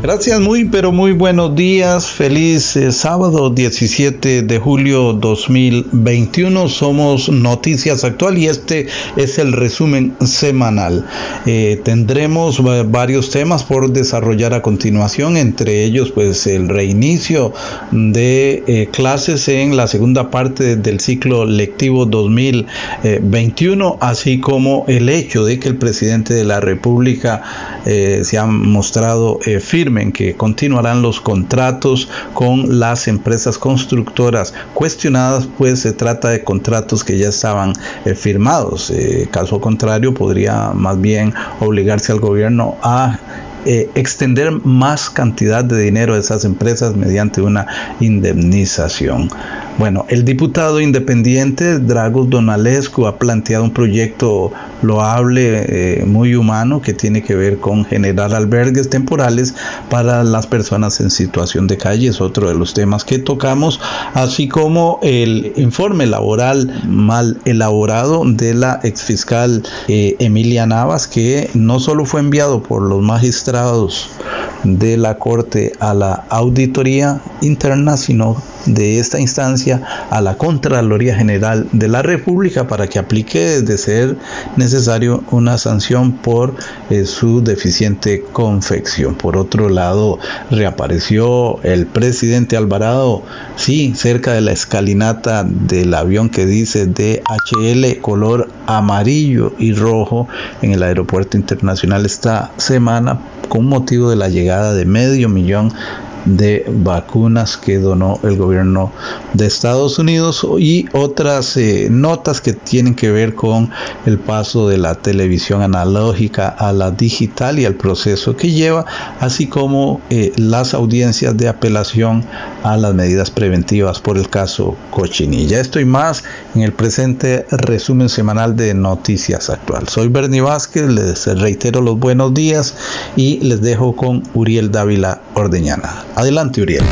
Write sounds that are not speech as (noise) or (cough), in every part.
Gracias, muy pero muy buenos días. Feliz eh, sábado 17 de julio 2021. Somos Noticias Actual y este es el resumen semanal. Eh, tendremos varios temas por desarrollar a continuación, entre ellos pues el reinicio de eh, clases en la segunda parte del ciclo lectivo 2021, así como el hecho de que el presidente de la República se ha mostrado firme que continuarán los contratos con las empresas constructoras cuestionadas, pues se trata de contratos que ya estaban eh, firmados. Eh, caso contrario, podría más bien obligarse al gobierno a eh, extender más cantidad de dinero a esas empresas mediante una indemnización. Bueno, el diputado independiente Dragos Donalescu ha planteado un proyecto loable, eh, muy humano, que tiene que ver con generar albergues temporales para las personas en situación de calle. Es otro de los temas que tocamos, así como el informe laboral mal elaborado de la exfiscal eh, Emilia Navas, que no solo fue enviado por los magistrados de la Corte a la auditoría interna, sino de esta instancia a la Contraloría General de la República para que aplique de ser necesario una sanción por eh, su deficiente confección. Por otro lado, reapareció el presidente Alvarado, sí, cerca de la escalinata del avión que dice DHL color amarillo y rojo en el aeropuerto internacional esta semana con motivo de la llegada de medio millón de vacunas que donó el gobierno de Estados Unidos y otras eh, notas que tienen que ver con el paso de la televisión analógica a la digital y el proceso que lleva, así como eh, las audiencias de apelación a las medidas preventivas por el caso Cochinilla. Esto y más en el presente resumen semanal de Noticias Actual. Soy Bernie Vázquez, les reitero los buenos días y les dejo con Uriel Dávila Ordeñana. Adelante, Uriel.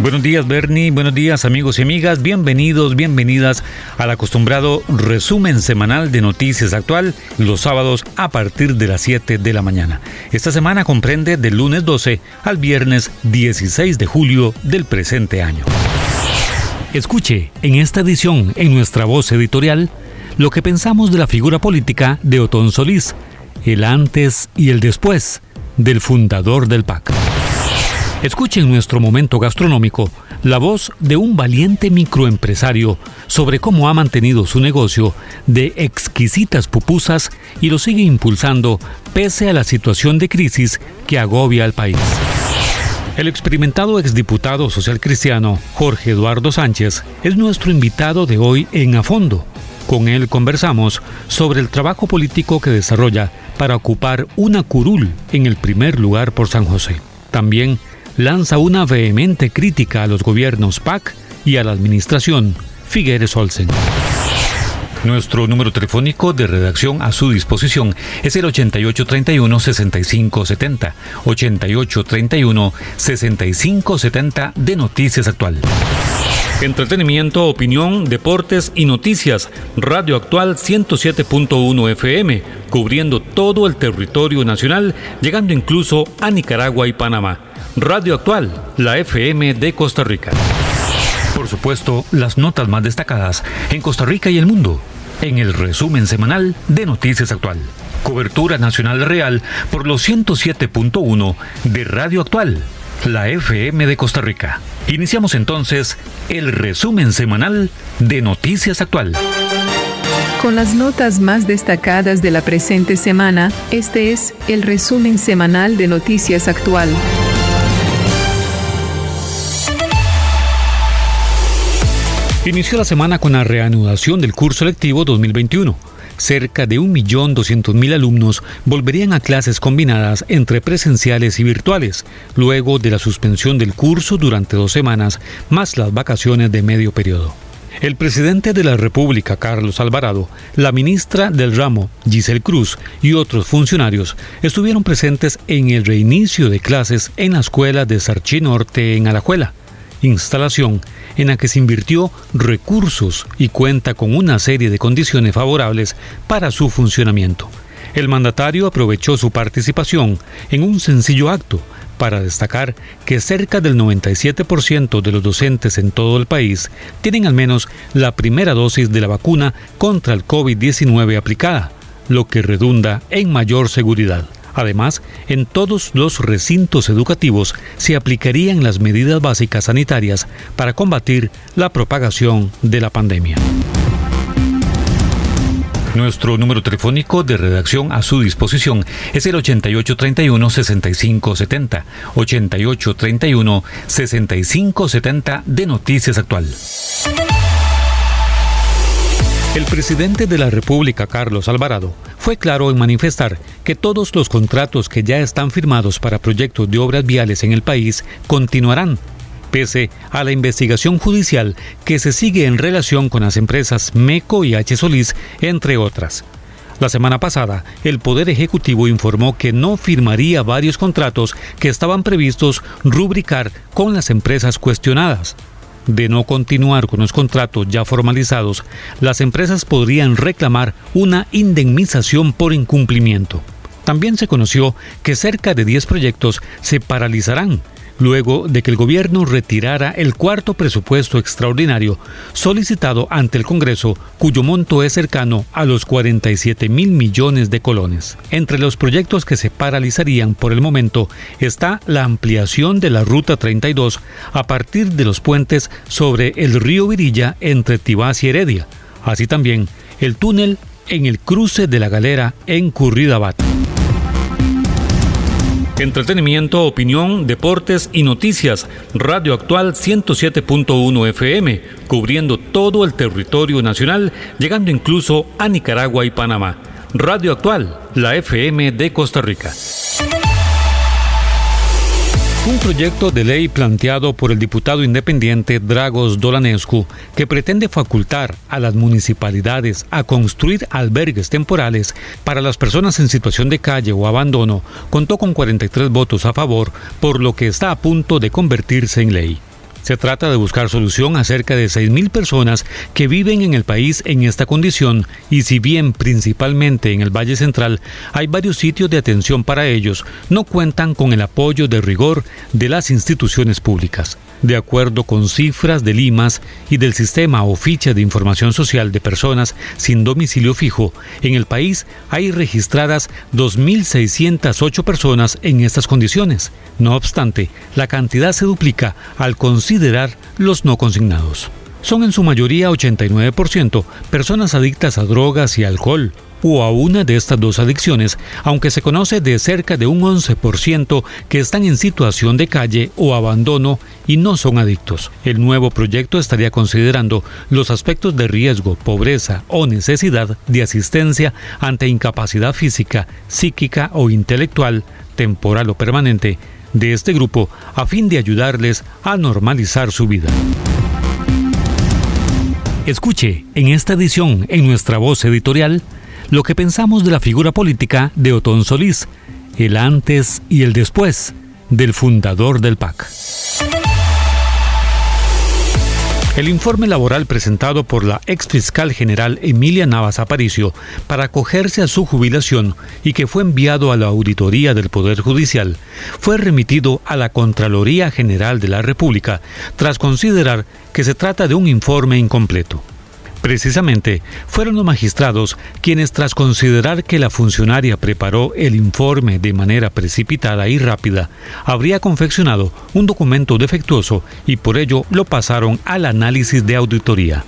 Buenos días, Bernie. Buenos días, amigos y amigas. Bienvenidos, bienvenidas al acostumbrado resumen semanal de Noticias Actual los sábados a partir de las 7 de la mañana. Esta semana comprende del lunes 12 al viernes 16 de julio del presente año. Escuche en esta edición, en nuestra voz editorial, lo que pensamos de la figura política de Otón Solís, el antes y el después del fundador del PAC. Escuche en nuestro momento gastronómico la voz de un valiente microempresario sobre cómo ha mantenido su negocio de exquisitas pupusas y lo sigue impulsando pese a la situación de crisis que agobia al país. El experimentado exdiputado social cristiano Jorge Eduardo Sánchez es nuestro invitado de hoy en A Fondo. Con él conversamos sobre el trabajo político que desarrolla para ocupar una curul en el primer lugar por San José. También lanza una vehemente crítica a los gobiernos PAC y a la administración Figueres Olsen. Nuestro número telefónico de redacción a su disposición es el 8831-6570. 8831-6570 de Noticias Actual. Entretenimiento, opinión, deportes y noticias. Radio Actual 107.1 FM, cubriendo todo el territorio nacional, llegando incluso a Nicaragua y Panamá. Radio Actual, la FM de Costa Rica. Por supuesto, las notas más destacadas en Costa Rica y el mundo, en el resumen semanal de Noticias Actual. Cobertura nacional real por los 107.1 de Radio Actual la FM de Costa Rica. Iniciamos entonces el resumen semanal de Noticias Actual. Con las notas más destacadas de la presente semana, este es el resumen semanal de Noticias Actual. Inició la semana con la reanudación del curso lectivo 2021. Cerca de 1.200.000 alumnos volverían a clases combinadas entre presenciales y virtuales, luego de la suspensión del curso durante dos semanas, más las vacaciones de medio periodo. El presidente de la República, Carlos Alvarado, la ministra del ramo, Giselle Cruz, y otros funcionarios estuvieron presentes en el reinicio de clases en la escuela de Sarchi Norte en Alajuela instalación en la que se invirtió recursos y cuenta con una serie de condiciones favorables para su funcionamiento. El mandatario aprovechó su participación en un sencillo acto para destacar que cerca del 97% de los docentes en todo el país tienen al menos la primera dosis de la vacuna contra el COVID-19 aplicada, lo que redunda en mayor seguridad. Además, en todos los recintos educativos se aplicarían las medidas básicas sanitarias para combatir la propagación de la pandemia. Nuestro número telefónico de redacción a su disposición es el 8831-6570. 8831-6570 de Noticias Actual. El presidente de la República, Carlos Alvarado, fue claro en manifestar que todos los contratos que ya están firmados para proyectos de obras viales en el país continuarán, pese a la investigación judicial que se sigue en relación con las empresas MECO y H. Solís, entre otras. La semana pasada, el Poder Ejecutivo informó que no firmaría varios contratos que estaban previstos rubricar con las empresas cuestionadas de no continuar con los contratos ya formalizados, las empresas podrían reclamar una indemnización por incumplimiento. También se conoció que cerca de 10 proyectos se paralizarán luego de que el gobierno retirara el cuarto presupuesto extraordinario solicitado ante el Congreso, cuyo monto es cercano a los 47 mil millones de colones. Entre los proyectos que se paralizarían por el momento está la ampliación de la Ruta 32 a partir de los puentes sobre el río Virilla entre Tibás y Heredia, así también el túnel en el cruce de la galera en Curridabat. Entretenimiento, opinión, deportes y noticias. Radio Actual 107.1 FM, cubriendo todo el territorio nacional, llegando incluso a Nicaragua y Panamá. Radio Actual, la FM de Costa Rica. Un proyecto de ley planteado por el diputado independiente Dragos Dolanescu que pretende facultar a las municipalidades a construir albergues temporales para las personas en situación de calle o abandono contó con 43 votos a favor, por lo que está a punto de convertirse en ley. Se trata de buscar solución a cerca de 6.000 personas que viven en el país en esta condición y si bien principalmente en el Valle Central hay varios sitios de atención para ellos, no cuentan con el apoyo de rigor de las instituciones públicas. De acuerdo con cifras de Limas y del sistema o ficha de información social de personas sin domicilio fijo, en el país hay registradas 2.608 personas en estas condiciones. No obstante, la cantidad se duplica al considerar los no consignados. Son en su mayoría 89% personas adictas a drogas y alcohol, o a una de estas dos adicciones, aunque se conoce de cerca de un 11% que están en situación de calle o abandono y no son adictos. El nuevo proyecto estaría considerando los aspectos de riesgo, pobreza o necesidad de asistencia ante incapacidad física, psíquica o intelectual, temporal o permanente, de este grupo a fin de ayudarles a normalizar su vida. Escuche en esta edición en nuestra voz editorial lo que pensamos de la figura política de Otón Solís, el antes y el después del fundador del PAC. El informe laboral presentado por la ex fiscal general Emilia Navas Aparicio para acogerse a su jubilación y que fue enviado a la auditoría del Poder Judicial fue remitido a la Contraloría General de la República tras considerar que se trata de un informe incompleto. Precisamente, fueron los magistrados quienes tras considerar que la funcionaria preparó el informe de manera precipitada y rápida, habría confeccionado un documento defectuoso y por ello lo pasaron al análisis de auditoría.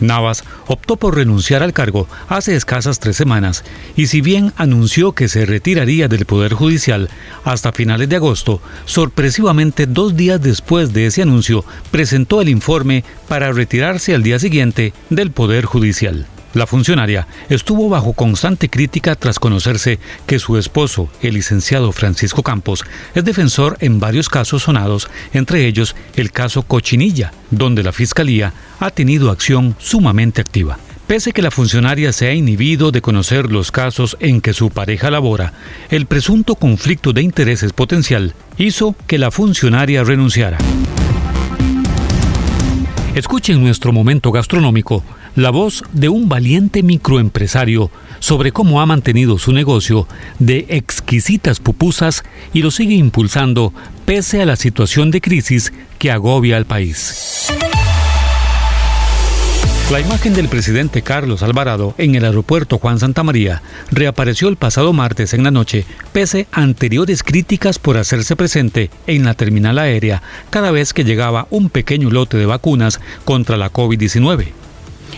Navas optó por renunciar al cargo hace escasas tres semanas y si bien anunció que se retiraría del Poder Judicial hasta finales de agosto, sorpresivamente dos días después de ese anuncio presentó el informe para retirarse al día siguiente del Poder Judicial. La funcionaria estuvo bajo constante crítica tras conocerse que su esposo, el licenciado Francisco Campos, es defensor en varios casos sonados, entre ellos el caso Cochinilla, donde la Fiscalía ha tenido acción sumamente activa. Pese que la funcionaria se ha inhibido de conocer los casos en que su pareja labora, el presunto conflicto de intereses potencial hizo que la funcionaria renunciara. Escuchen nuestro momento gastronómico la voz de un valiente microempresario sobre cómo ha mantenido su negocio de exquisitas pupusas y lo sigue impulsando pese a la situación de crisis que agobia al país. La imagen del presidente Carlos Alvarado en el aeropuerto Juan Santa María reapareció el pasado martes en la noche, pese a anteriores críticas por hacerse presente en la terminal aérea cada vez que llegaba un pequeño lote de vacunas contra la COVID-19.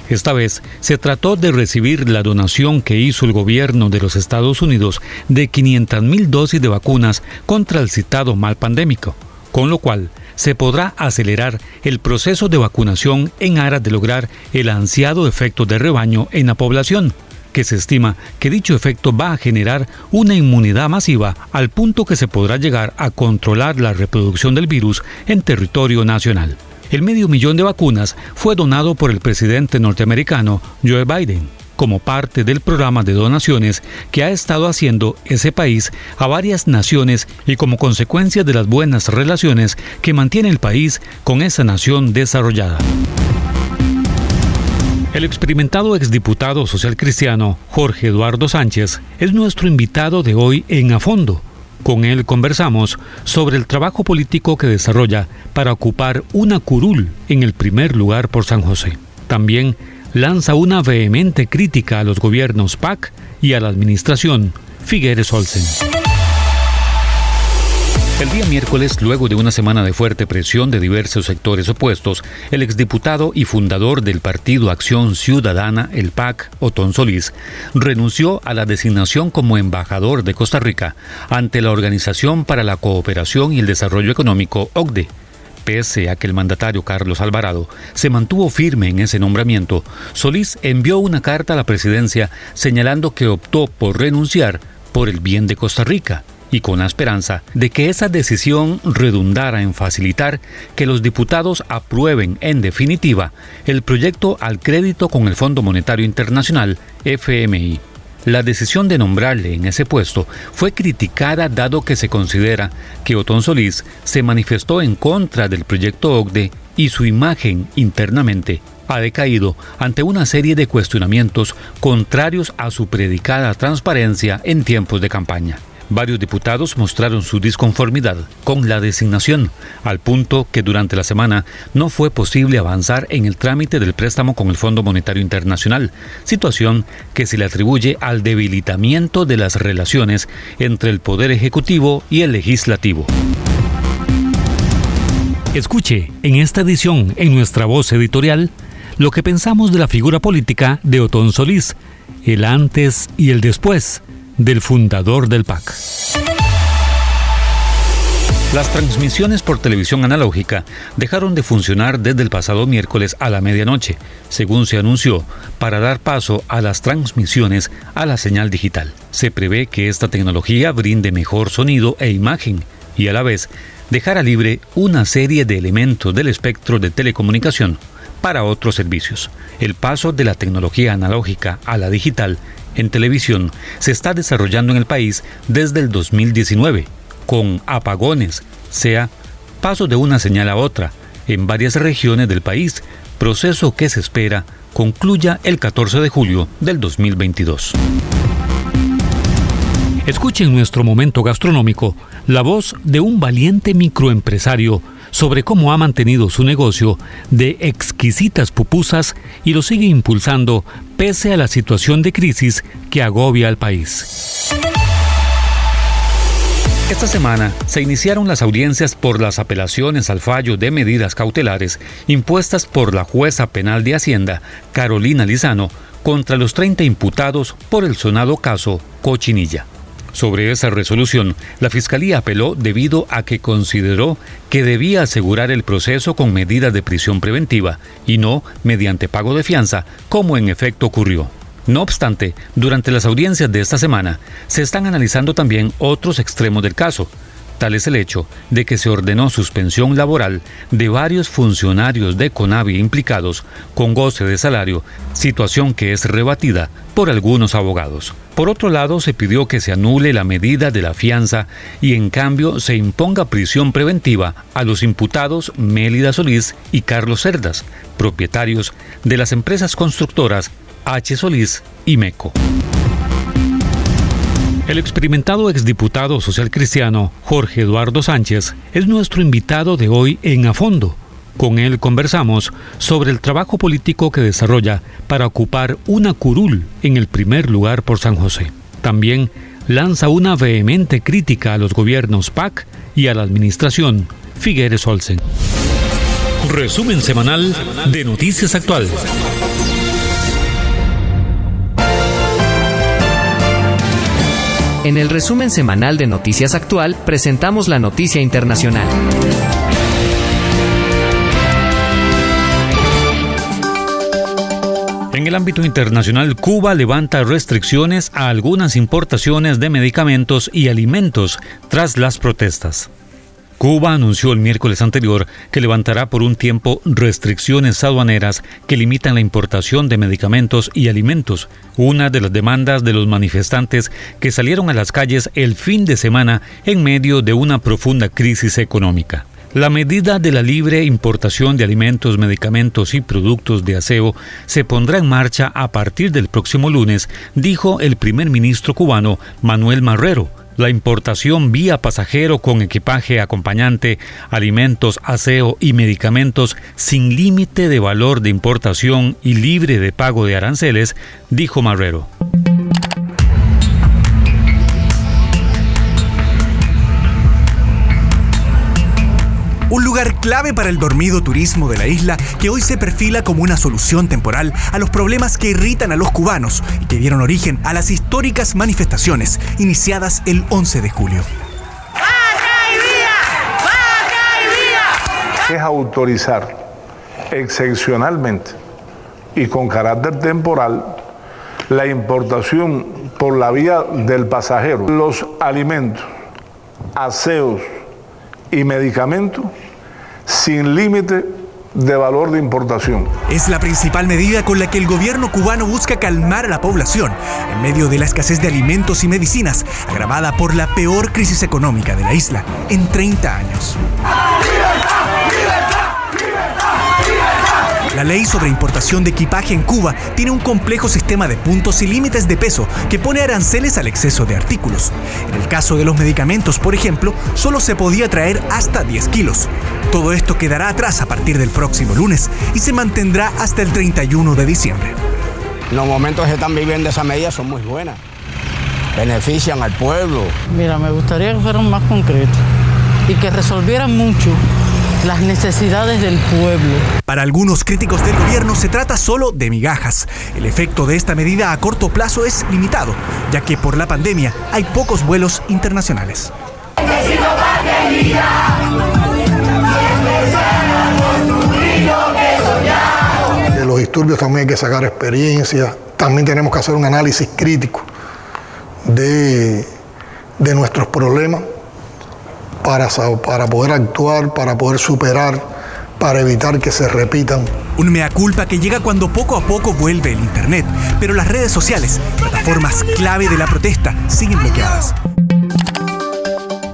Esta vez se trató de recibir la donación que hizo el gobierno de los Estados Unidos de 500.000 dosis de vacunas contra el citado mal pandémico, con lo cual se podrá acelerar el proceso de vacunación en aras de lograr el ansiado efecto de rebaño en la población, que se estima que dicho efecto va a generar una inmunidad masiva al punto que se podrá llegar a controlar la reproducción del virus en territorio nacional. El medio millón de vacunas fue donado por el presidente norteamericano Joe Biden como parte del programa de donaciones que ha estado haciendo ese país a varias naciones y como consecuencia de las buenas relaciones que mantiene el país con esa nación desarrollada. El experimentado exdiputado social cristiano Jorge Eduardo Sánchez es nuestro invitado de hoy en A Fondo con él conversamos sobre el trabajo político que desarrolla para ocupar una curul en el primer lugar por San José. También lanza una vehemente crítica a los gobiernos PAC y a la administración Figueres Olsen. El día miércoles, luego de una semana de fuerte presión de diversos sectores opuestos, el exdiputado y fundador del Partido Acción Ciudadana, el PAC, Otón Solís, renunció a la designación como embajador de Costa Rica ante la Organización para la Cooperación y el Desarrollo Económico, OCDE. Pese a que el mandatario Carlos Alvarado se mantuvo firme en ese nombramiento, Solís envió una carta a la presidencia señalando que optó por renunciar por el bien de Costa Rica y con la esperanza de que esa decisión redundara en facilitar que los diputados aprueben en definitiva el proyecto al crédito con el Fondo Monetario Internacional, FMI. La decisión de nombrarle en ese puesto fue criticada dado que se considera que Otón Solís se manifestó en contra del proyecto OCDE y su imagen internamente ha decaído ante una serie de cuestionamientos contrarios a su predicada transparencia en tiempos de campaña. Varios diputados mostraron su disconformidad con la designación, al punto que durante la semana no fue posible avanzar en el trámite del préstamo con el Fondo Monetario Internacional, situación que se le atribuye al debilitamiento de las relaciones entre el Poder Ejecutivo y el Legislativo. Escuche en esta edición, en nuestra voz editorial, lo que pensamos de la figura política de Otón Solís, el antes y el después del fundador del PAC. Las transmisiones por televisión analógica dejaron de funcionar desde el pasado miércoles a la medianoche, según se anunció, para dar paso a las transmisiones a la señal digital. Se prevé que esta tecnología brinde mejor sonido e imagen y a la vez dejara libre una serie de elementos del espectro de telecomunicación para otros servicios. El paso de la tecnología analógica a la digital en televisión se está desarrollando en el país desde el 2019, con apagones, sea paso de una señal a otra, en varias regiones del país, proceso que se espera concluya el 14 de julio del 2022. Escuchen nuestro momento gastronómico la voz de un valiente microempresario sobre cómo ha mantenido su negocio de exquisitas pupusas y lo sigue impulsando pese a la situación de crisis que agobia al país. Esta semana se iniciaron las audiencias por las apelaciones al fallo de medidas cautelares impuestas por la jueza penal de Hacienda, Carolina Lizano, contra los 30 imputados por el sonado caso Cochinilla. Sobre esa resolución, la Fiscalía apeló debido a que consideró que debía asegurar el proceso con medidas de prisión preventiva y no mediante pago de fianza, como en efecto ocurrió. No obstante, durante las audiencias de esta semana se están analizando también otros extremos del caso. Tal es el hecho de que se ordenó suspensión laboral de varios funcionarios de CONAVI implicados con goce de salario, situación que es rebatida por algunos abogados. Por otro lado, se pidió que se anule la medida de la fianza y en cambio se imponga prisión preventiva a los imputados Mélida Solís y Carlos Cerdas, propietarios de las empresas constructoras H. Solís y MECO. El experimentado exdiputado social cristiano Jorge Eduardo Sánchez es nuestro invitado de hoy en A Fondo. Con él conversamos sobre el trabajo político que desarrolla para ocupar una curul en el primer lugar por San José. También lanza una vehemente crítica a los gobiernos PAC y a la administración Figueres Olsen. Resumen semanal de Noticias Actuales. En el resumen semanal de Noticias Actual presentamos la noticia internacional. En el ámbito internacional, Cuba levanta restricciones a algunas importaciones de medicamentos y alimentos tras las protestas. Cuba anunció el miércoles anterior que levantará por un tiempo restricciones aduaneras que limitan la importación de medicamentos y alimentos, una de las demandas de los manifestantes que salieron a las calles el fin de semana en medio de una profunda crisis económica. La medida de la libre importación de alimentos, medicamentos y productos de aseo se pondrá en marcha a partir del próximo lunes, dijo el primer ministro cubano Manuel Marrero, la importación vía pasajero con equipaje acompañante, alimentos, aseo y medicamentos sin límite de valor de importación y libre de pago de aranceles, dijo Marrero. Un lugar clave para el dormido turismo de la isla que hoy se perfila como una solución temporal a los problemas que irritan a los cubanos y que dieron origen a las históricas manifestaciones iniciadas el 11 de julio. Es autorizar excepcionalmente y con carácter temporal la importación por la vía del pasajero, los alimentos, aseos, y medicamentos sin límite de valor de importación. Es la principal medida con la que el gobierno cubano busca calmar a la población en medio de la escasez de alimentos y medicinas, agravada por la peor crisis económica de la isla en 30 años. La ley sobre importación de equipaje en Cuba tiene un complejo sistema de puntos y límites de peso que pone aranceles al exceso de artículos. En el caso de los medicamentos, por ejemplo, solo se podía traer hasta 10 kilos. Todo esto quedará atrás a partir del próximo lunes y se mantendrá hasta el 31 de diciembre. Los momentos que están viviendo esa medida son muy buenas. Benefician al pueblo. Mira, me gustaría que fueran más concretos y que resolvieran mucho las necesidades del pueblo. Para algunos críticos del gobierno se trata solo de migajas. El efecto de esta medida a corto plazo es limitado, ya que por la pandemia hay pocos vuelos internacionales. De los disturbios también hay que sacar experiencia, también tenemos que hacer un análisis crítico de, de nuestros problemas para, para poder actuar, para poder superar, para evitar que se repitan. Un mea culpa que llega cuando poco a poco vuelve el Internet, pero las redes sociales, plataformas clave de la protesta, siguen bloqueadas.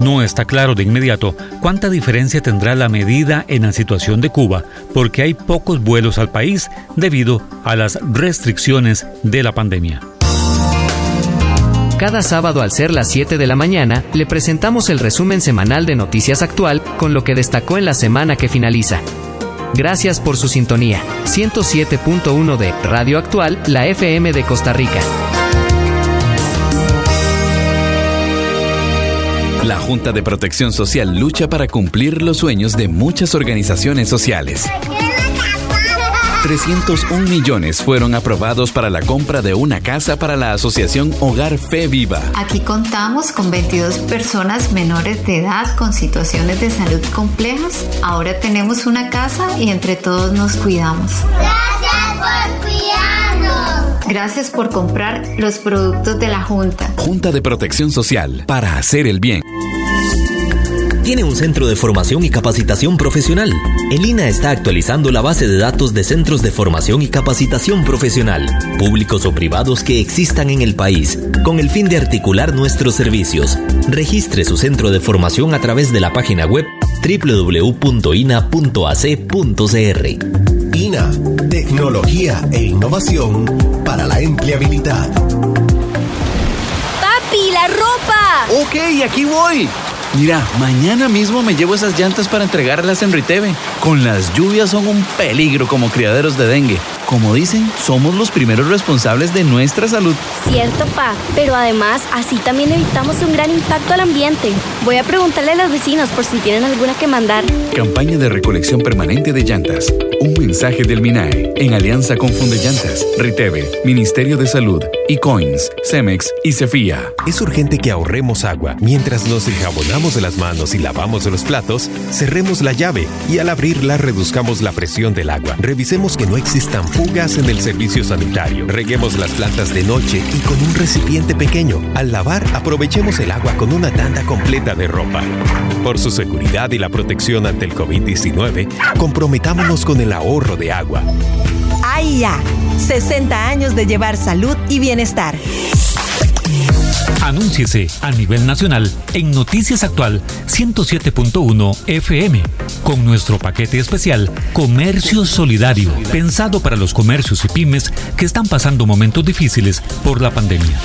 No está claro de inmediato cuánta diferencia tendrá la medida en la situación de Cuba, porque hay pocos vuelos al país debido a las restricciones de la pandemia. Cada sábado al ser las 7 de la mañana, le presentamos el resumen semanal de Noticias Actual con lo que destacó en la semana que finaliza. Gracias por su sintonía. 107.1 de Radio Actual, la FM de Costa Rica. La Junta de Protección Social lucha para cumplir los sueños de muchas organizaciones sociales. 301 millones fueron aprobados para la compra de una casa para la Asociación Hogar Fe Viva. Aquí contamos con 22 personas menores de edad con situaciones de salud complejas. Ahora tenemos una casa y entre todos nos cuidamos. Gracias por cuidarnos. Gracias por comprar los productos de la Junta. Junta de Protección Social para hacer el bien tiene un centro de formación y capacitación profesional. El INA está actualizando la base de datos de centros de formación y capacitación profesional, públicos o privados que existan en el país, con el fin de articular nuestros servicios. Registre su centro de formación a través de la página web www.ina.ac.cr. INA, tecnología e innovación para la empleabilidad. ¡Papi, la ropa! Ok, aquí voy. Mira, mañana mismo me llevo esas llantas para entregarlas en Riteve. Con las lluvias son un peligro como criaderos de dengue. Como dicen, somos los primeros responsables de nuestra salud. Cierto, pa, pero además así también evitamos un gran impacto al ambiente. Voy a preguntarle a los vecinos por si tienen alguna que mandar. Campaña de recolección permanente de llantas. Un mensaje del MINAE en alianza con Funde Llantas, Riteve, Ministerio de Salud, Ecoins, Cemex y Cefía. Es urgente que ahorremos agua. Mientras nos enjabonamos de las manos y lavamos los platos, cerremos la llave y al abrirla reduzcamos la presión del agua. Revisemos que no existan fugas en el servicio sanitario. Reguemos las plantas de noche y con un recipiente pequeño. Al lavar, aprovechemos el agua con una tanda completa de ropa. Por su seguridad y la protección ante el COVID-19, comprometámonos con el ahorro de agua. ¡Ay ya! 60 años de llevar salud y bienestar. Anúnciese a nivel nacional en Noticias Actual 107.1 FM con nuestro paquete especial Comercio Solidario, pensado para los comercios y pymes que están pasando momentos difíciles por la pandemia.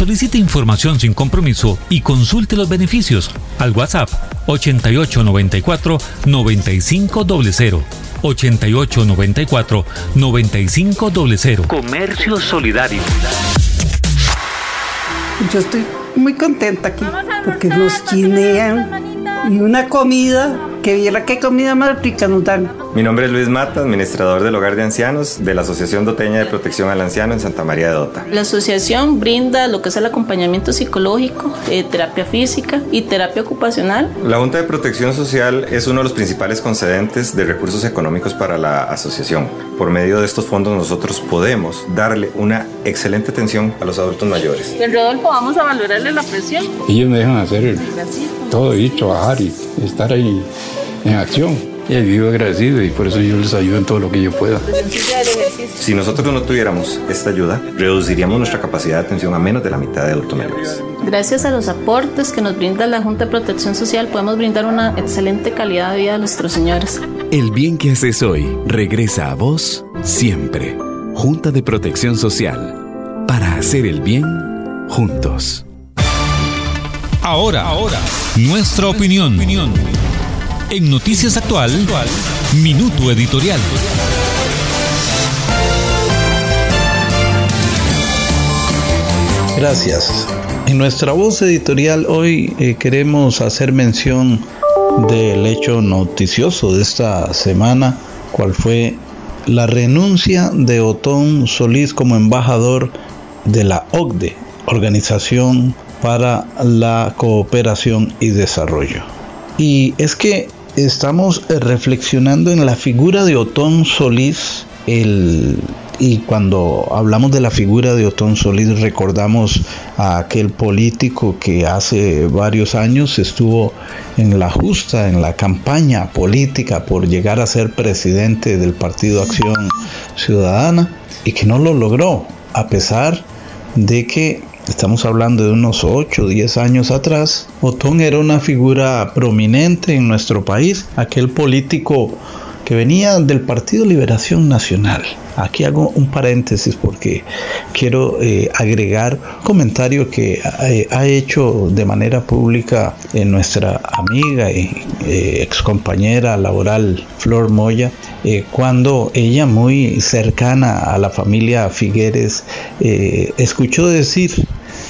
Solicite información sin compromiso y consulte los beneficios al WhatsApp 8894 9500. 8894 9500. Comercio Solidario. Yo estoy muy contenta aquí porque nos quinean y una comida, que viera qué comida más rica nos dan. Mi nombre es Luis Mata, administrador del Hogar de Ancianos de la Asociación Doteña de Protección al Anciano en Santa María de Dota. La asociación brinda lo que es el acompañamiento psicológico, eh, terapia física y terapia ocupacional. La Junta de Protección Social es uno de los principales concedentes de recursos económicos para la asociación. Por medio de estos fondos nosotros podemos darle una excelente atención a los adultos mayores. En Rodolfo, vamos a valorarle la presión. Ellos me dejan hacer todo y trabajar y estar ahí en acción y vivo agradecido y por eso yo les ayudo en todo lo que yo pueda. Si nosotros no tuviéramos esta ayuda, reduciríamos nuestra capacidad de atención a menos de la mitad de adultos mayores. Gracias a los aportes que nos brinda la Junta de Protección Social, podemos brindar una excelente calidad de vida a nuestros señores. El bien que haces hoy regresa a vos siempre. Junta de Protección Social. Para hacer el bien juntos. Ahora, ahora, nuestra opinión. en Noticias Actual, Minuto Editorial. Gracias. En nuestra voz editorial hoy eh, queremos hacer mención del hecho noticioso de esta semana, cual fue la renuncia de Otón Solís como embajador de la OCDE, Organización para la Cooperación y Desarrollo. Y es que estamos eh, reflexionando en la figura de Otón Solís, el, y cuando hablamos de la figura de Otón Solís recordamos a aquel político que hace varios años estuvo en la justa, en la campaña política por llegar a ser presidente del Partido Acción Ciudadana y que no lo logró, a pesar de que Estamos hablando de unos 8 o 10 años atrás. Otón era una figura prominente en nuestro país, aquel político que venía del Partido Liberación Nacional. Aquí hago un paréntesis porque quiero eh, agregar un comentario que eh, ha hecho de manera pública nuestra amiga y ex compañera laboral Flor Moya, cuando ella muy cercana a la familia Figueres escuchó decir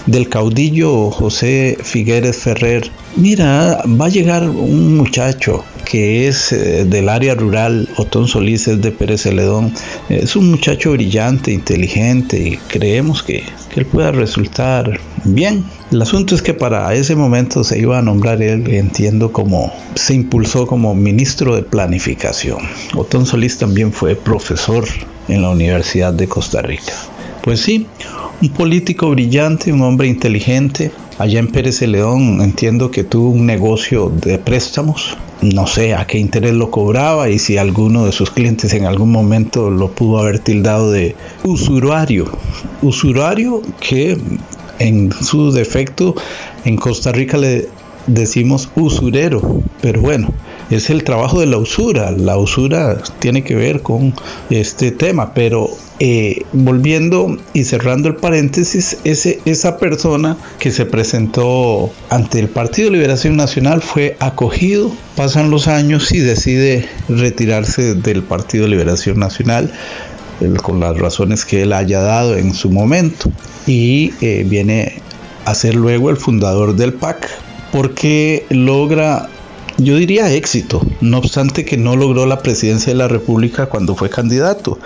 del caudillo José Figueres Ferrer, mira, va a llegar un muchacho que es eh, del área rural, Otón Solís es de Pérez Celedón, es un muchacho brillante, inteligente y creemos que, que él pueda resultar bien. El asunto es que para ese momento se iba a nombrar él, entiendo, como se impulsó como ministro de planificación. Otón Solís también fue profesor en la Universidad de Costa Rica. Pues sí, un político brillante, un hombre inteligente. Allá en Pérez de León entiendo que tuvo un negocio de préstamos. No sé a qué interés lo cobraba y si alguno de sus clientes en algún momento lo pudo haber tildado de usurario. Usurario que en su defecto en Costa Rica le decimos usurero, pero bueno, es el trabajo de la usura. La usura tiene que ver con este tema, pero eh, volviendo y cerrando el paréntesis, ese, esa persona que se presentó ante el Partido Liberación Nacional fue acogido, pasan los años y decide retirarse del Partido Liberación Nacional con las razones que él haya dado en su momento y eh, viene a ser luego el fundador del PAC porque logra yo diría éxito, no obstante que no logró la presidencia de la República cuando fue candidato.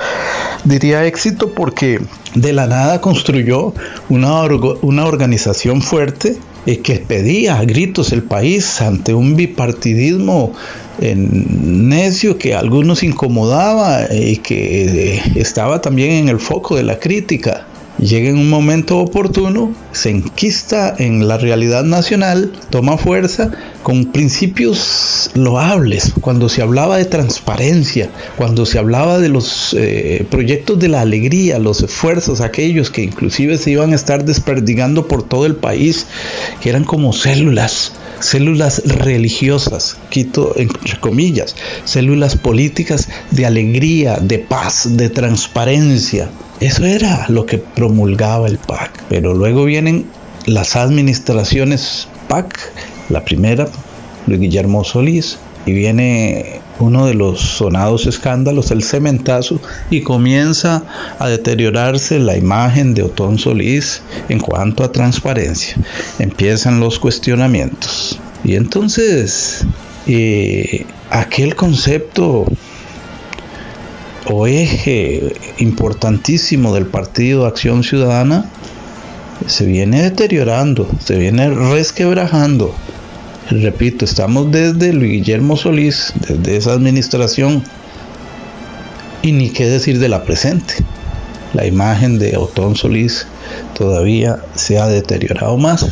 Diría éxito porque de la nada construyó una, una organización fuerte eh, que pedía a gritos el país ante un bipartidismo necio que algunos incomodaba y que eh, estaba también en el foco de la crítica llega en un momento oportuno, se enquista en la realidad nacional, toma fuerza con principios loables, cuando se hablaba de transparencia, cuando se hablaba de los eh, proyectos de la alegría, los esfuerzos, aquellos que inclusive se iban a estar desperdigando por todo el país, que eran como células células religiosas, quito entre comillas, células políticas de alegría, de paz, de transparencia, eso era lo que promulgaba el PAC. Pero luego vienen las administraciones PAC, la primera, Luis Guillermo Solís, y viene uno de los sonados escándalos, el cementazo, y comienza a deteriorarse la imagen de Otón Solís en cuanto a transparencia. Empiezan los cuestionamientos. Y entonces, eh, aquel concepto o eje importantísimo del Partido Acción Ciudadana se viene deteriorando, se viene resquebrajando. Repito, estamos desde Luis Guillermo Solís, desde esa administración, y ni qué decir de la presente. La imagen de Otón Solís todavía se ha deteriorado más.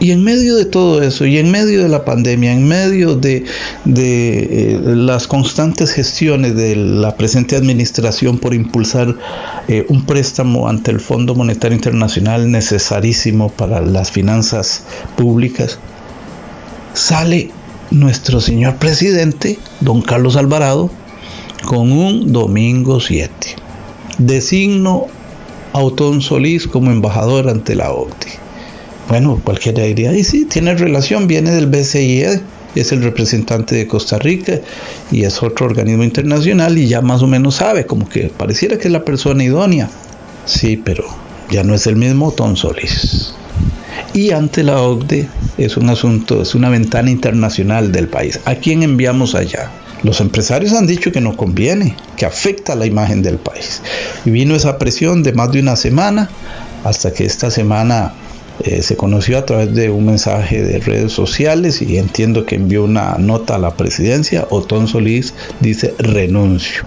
Y en medio de todo eso, y en medio de la pandemia, en medio de, eh, las constantes gestiones de la presente administración por impulsar eh, un préstamo ante el Fondo Monetario Internacional necesarísimo para las finanzas públicas, sale nuestro señor presidente, don Carlos Alvarado, con un domingo 7. Designo a Otón Solís como embajador ante la OCDE bueno, cualquiera diría, y sí, tiene relación, viene del BCIE, es el representante de Costa Rica y es otro organismo internacional y ya más o menos sabe, como que pareciera que es la persona idónea. Sí, pero ya no es el mismo Tom Solís. Y ante la OCDE es un asunto, es una ventana internacional del país. ¿A quién enviamos allá? Los empresarios han dicho que no conviene, que afecta la imagen del país. Y vino esa presión de más de una semana hasta que esta semana eh, se conoció a través de un mensaje de redes sociales y entiendo que envió una nota a la presidencia. Otón Solís dice renuncio.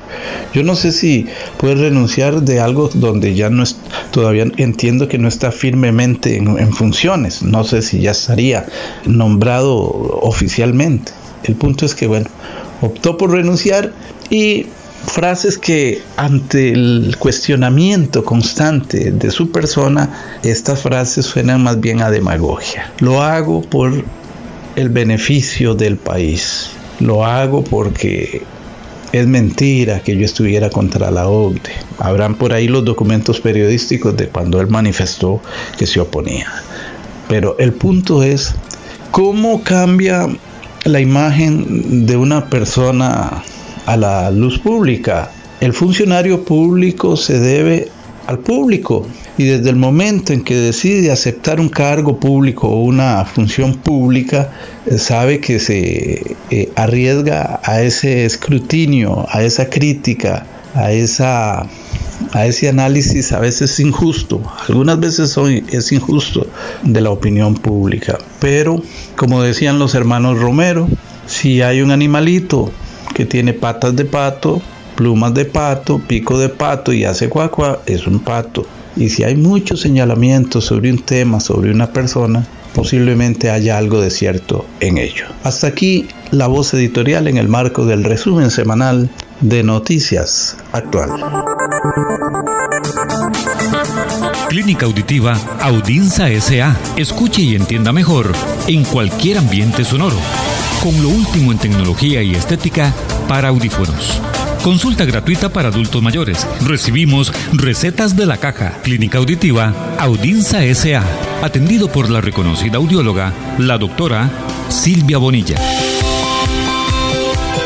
Yo no sé si puede renunciar de algo donde ya no es, todavía entiendo que no está firmemente en funciones. No sé si ya estaría nombrado oficialmente. El punto es que, bueno, optó por renunciar y frases que ante el cuestionamiento constante de su persona, estas frases suenan más bien a demagogia. Lo hago por el beneficio del país. lo hago porque es mentira que yo estuviera contra la OCDE. Habrán por ahí los documentos periodísticos de cuando él manifestó que se oponía. Pero el punto es cómo cambia la imagen de una persona a la luz pública. El funcionario público se debe al público y desde el momento en que decide aceptar un cargo público o una función pública, eh, sabe que se eh, arriesga a ese escrutinio, a esa crítica, a esa a ese análisis a veces injusto, algunas veces es injusto de la opinión pública, pero como decían los hermanos Romero, si hay un animalito que tiene patas de pato, plumas de pato, pico de pato y hace cuacua, es un pato. Y si hay muchos señalamientos sobre un tema, sobre una persona, posiblemente haya algo de cierto en ello. Hasta aquí la voz editorial en el marco del resumen semanal de Noticias Actual. Clínica Auditiva Audinza SA. Escuche y entienda mejor en cualquier ambiente sonoro. Con lo último en tecnología y estética para audífonos. Consulta gratuita para adultos mayores. Recibimos recetas de la caja. Clínica Auditiva Audinza SA. Atendido por la reconocida audióloga, la doctora Silvia Bonilla.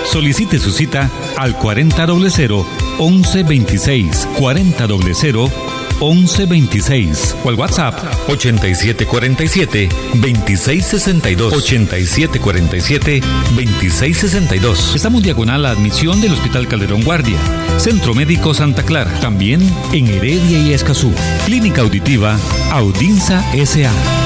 Solicite su cita al 4000 1126 4000 1126 o al WhatsApp 8747 2662 8747 2662. Estamos diagonal a admisión del Hospital Calderón Guardia, Centro Médico Santa Clara, también en Heredia y Escazú. Clínica Auditiva Audinza SA.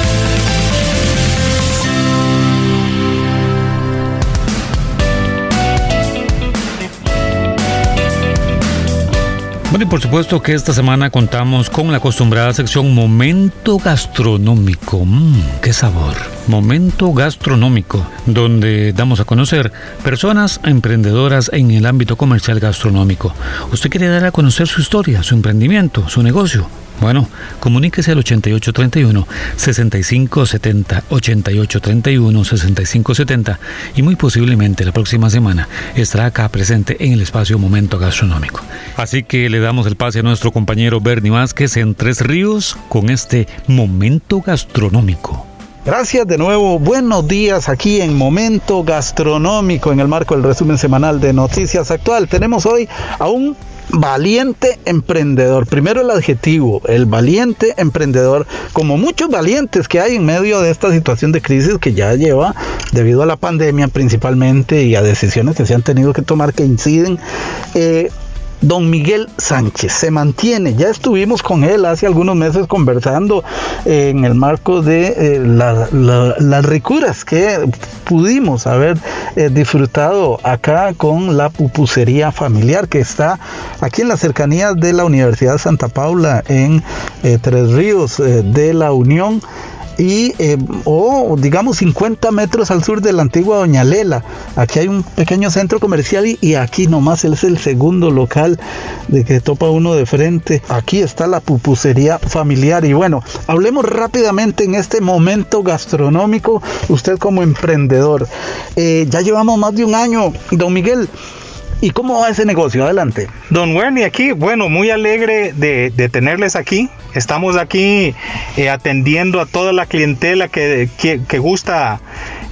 Bueno, y por supuesto que esta semana contamos con la acostumbrada sección Momento Gastronómico. Mmm, qué sabor. Momento Gastronómico, donde damos a conocer personas emprendedoras en el ámbito comercial gastronómico. Usted quiere dar a conocer su historia, su emprendimiento, su negocio. Bueno, comuníquese al 8831-6570, 8831-6570 y muy posiblemente la próxima semana estará acá presente en el espacio Momento Gastronómico. Así que le damos el pase a nuestro compañero Bernie Vázquez en Tres Ríos con este Momento Gastronómico. Gracias de nuevo, buenos días aquí en Momento Gastronómico en el marco del resumen semanal de Noticias Actual. Tenemos hoy a un valiente emprendedor. Primero el adjetivo, el valiente emprendedor, como muchos valientes que hay en medio de esta situación de crisis que ya lleva debido a la pandemia principalmente y a decisiones que se han tenido que tomar que inciden. Eh, don Miguel Sánchez se mantiene. Ya estuvimos con él hace algunos meses conversando en el marco de eh, las ricuras que pudimos haber eh, disfrutado acá con la pupusería familiar que está aquí en las cercanías de la Universidad Santa Paula en eh, Tres Ríos de la Unión y eh, o digamos 50 metros al sur de la antigua Doña Lela. Aquí hay un pequeño centro comercial y, aquí nomás es el segundo local de que topa uno de frente. Aquí está la pupusería familiar y bueno, hablemos rápidamente en este momento gastronómico, usted como emprendedor. Eh, ya llevamos más de un año, don Miguel. ¿Y cómo va ese negocio? Adelante. Don Werny, aquí, bueno, muy alegre de, tenerles aquí. Estamos aquí eh, atendiendo a toda la clientela que, gusta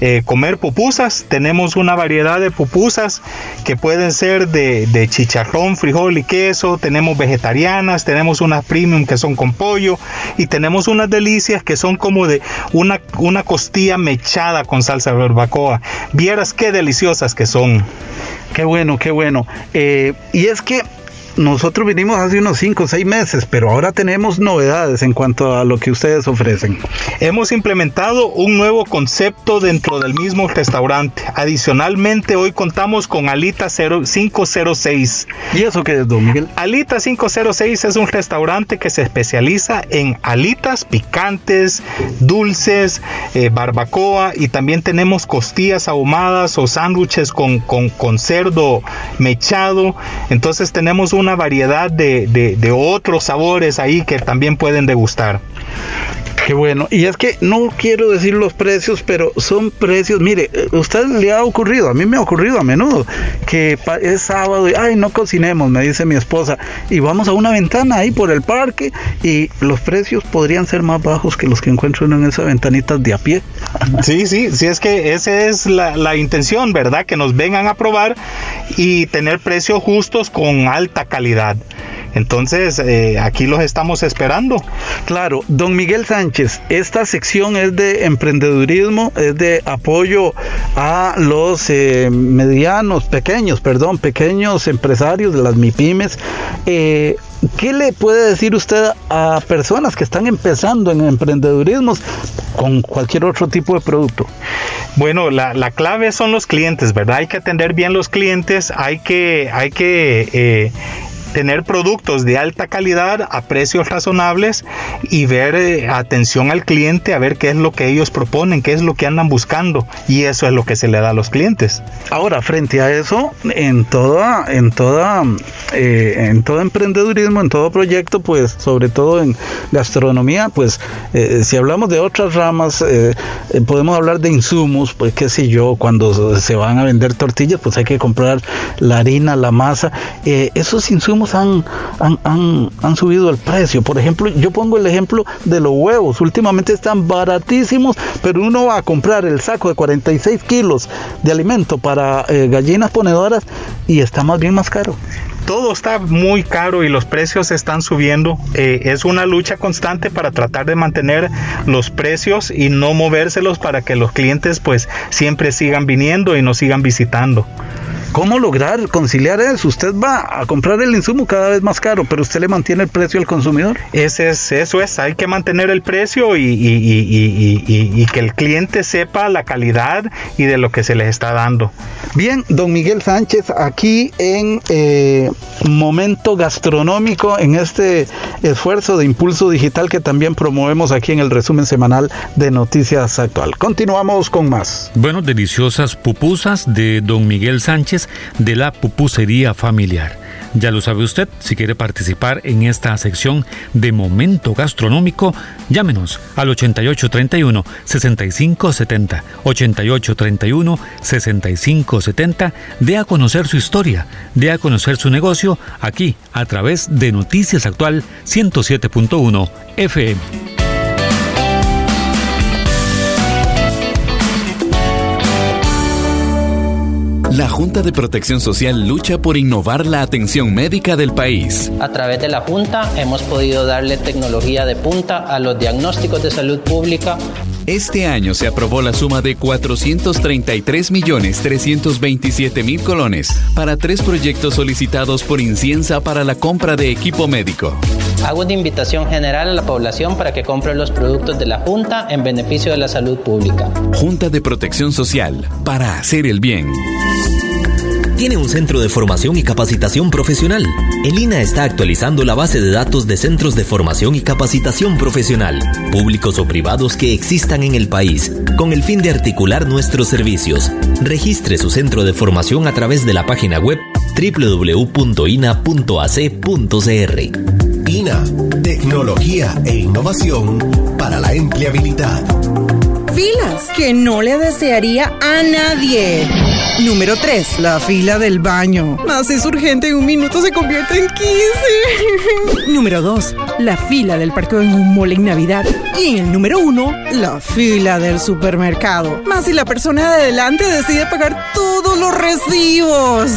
eh, comer pupusas. Tenemos una variedad de pupusas que pueden ser de, chicharrón, frijol y queso. Tenemos vegetarianas, tenemos unas premium que son con pollo y tenemos unas delicias que son como de una, una costilla mechada con salsa de barbacoa. Vieras qué deliciosas que son. Qué bueno, qué bueno. Eh, y es que nosotros vinimos hace unos 5 o 6 meses, pero ahora tenemos novedades en cuanto a lo que ustedes ofrecen. Hemos implementado un nuevo concepto dentro del mismo restaurante. Adicionalmente, hoy contamos con Alita 506. ¿Y eso qué es, don Miguel? Alita 506 es un restaurante que se especializa en alitas picantes, dulces, eh, barbacoa y también tenemos costillas ahumadas o sándwiches con, con, con cerdo mechado. Entonces tenemos una variedad de, otros sabores ahí que también pueden degustar. Qué bueno. Y es que no quiero decir los precios, pero son precios. Mire, eh, usted le ha ocurrido, a mí me ha ocurrido a menudo, que es sábado y, ay, no cocinemos, me dice mi esposa, y vamos a una ventana ahí por el parque y los precios podrían ser más bajos que los que encuentro en esas ventanitas de a pie. (laughs) Sí, sí, sí, es que esa es la intención, ¿verdad? Que nos vengan a probar y tener precios justos con alta calidad. Entonces, eh, aquí los estamos esperando. Claro, don Miguel Sánchez, esta sección es de emprendedurismo, es de apoyo a los eh, medianos, pequeños, perdón, pequeños empresarios de las MIPIMES. Eh, ¿Qué le puede decir usted a personas que están empezando en emprendedurismo con cualquier otro tipo de producto? Bueno, la, la clave son los clientes, ¿verdad? Hay que atender bien los clientes, hay que, hay que eh, tener productos de alta calidad a precios razonables y ver eh, atención al cliente a ver qué es lo que ellos proponen, qué es lo que andan buscando y eso es lo que se le da a los clientes. Ahora, frente a eso, en toda, en toda, eh, en todo emprendedurismo, en todo proyecto, pues sobre todo en gastronomía, pues eh, si hablamos de otras ramas, podemos hablar de insumos, pues qué sé yo, cuando se van a vender tortillas, pues hay que comprar la harina, la masa, esos insumos han, subido el precio. Por ejemplo, yo pongo el ejemplo de los huevos. Últimamente están baratísimos, pero uno va a comprar el saco de 46 kilos de alimento para eh, gallinas ponedoras y está más bien más caro todo está muy caro y los precios están subiendo. Eh, es una lucha constante para tratar de mantener los precios y no movérselos para que los clientes pues siempre sigan viniendo y nos sigan visitando. ¿Cómo lograr conciliar eso? Usted va a comprar el insumo cada vez más caro, pero usted le mantiene el precio al consumidor. Ese es, eso es, hay que mantener el precio y, y, que el cliente sepa la calidad y de lo que se les está dando. Bien, don Miguel Sánchez, aquí en eh, Momento Gastronómico, en este esfuerzo de impulso digital que también promovemos aquí en el resumen semanal de Noticias Actual. Continuamos con más. Bueno, deliciosas pupusas de don Miguel Sánchez de la pupusería familiar. Ya lo sabe usted, si quiere participar en esta sección de Momento Gastronómico, llámenos al 8831-6570, 8831-6570, de a conocer su historia, de a conocer su negocio, aquí a través de Noticias Actual 107.1 FM. La Junta de Protección Social lucha por innovar la atención médica del país. A través de la Junta hemos podido darle tecnología de punta a los diagnósticos de salud pública este año se aprobó la suma de 433 millones 327 mil colones para tres proyectos solicitados por Inciensa para la compra de equipo médico. Hago una invitación general a la población para que compre los productos de la Junta en beneficio de la salud pública. Junta de Protección Social, para hacer el bien tiene un centro de formación y capacitación profesional. El INA está actualizando la base de datos de centros de formación y capacitación profesional, públicos o privados que existan en el país, con el fin de articular nuestros servicios. Registre su centro de formación a través de la página web www.ina.ac.cr. INA, tecnología e innovación para la empleabilidad. Filas que no le desearía a nadie. Número 3. La fila del baño. Más es urgente, en un minuto se convierte en 15. (laughs) Número 2. La fila del parqueo en un mole en Navidad. Y en el número 1, la fila del supermercado. Más si la persona de adelante decide pagar todos los recibos.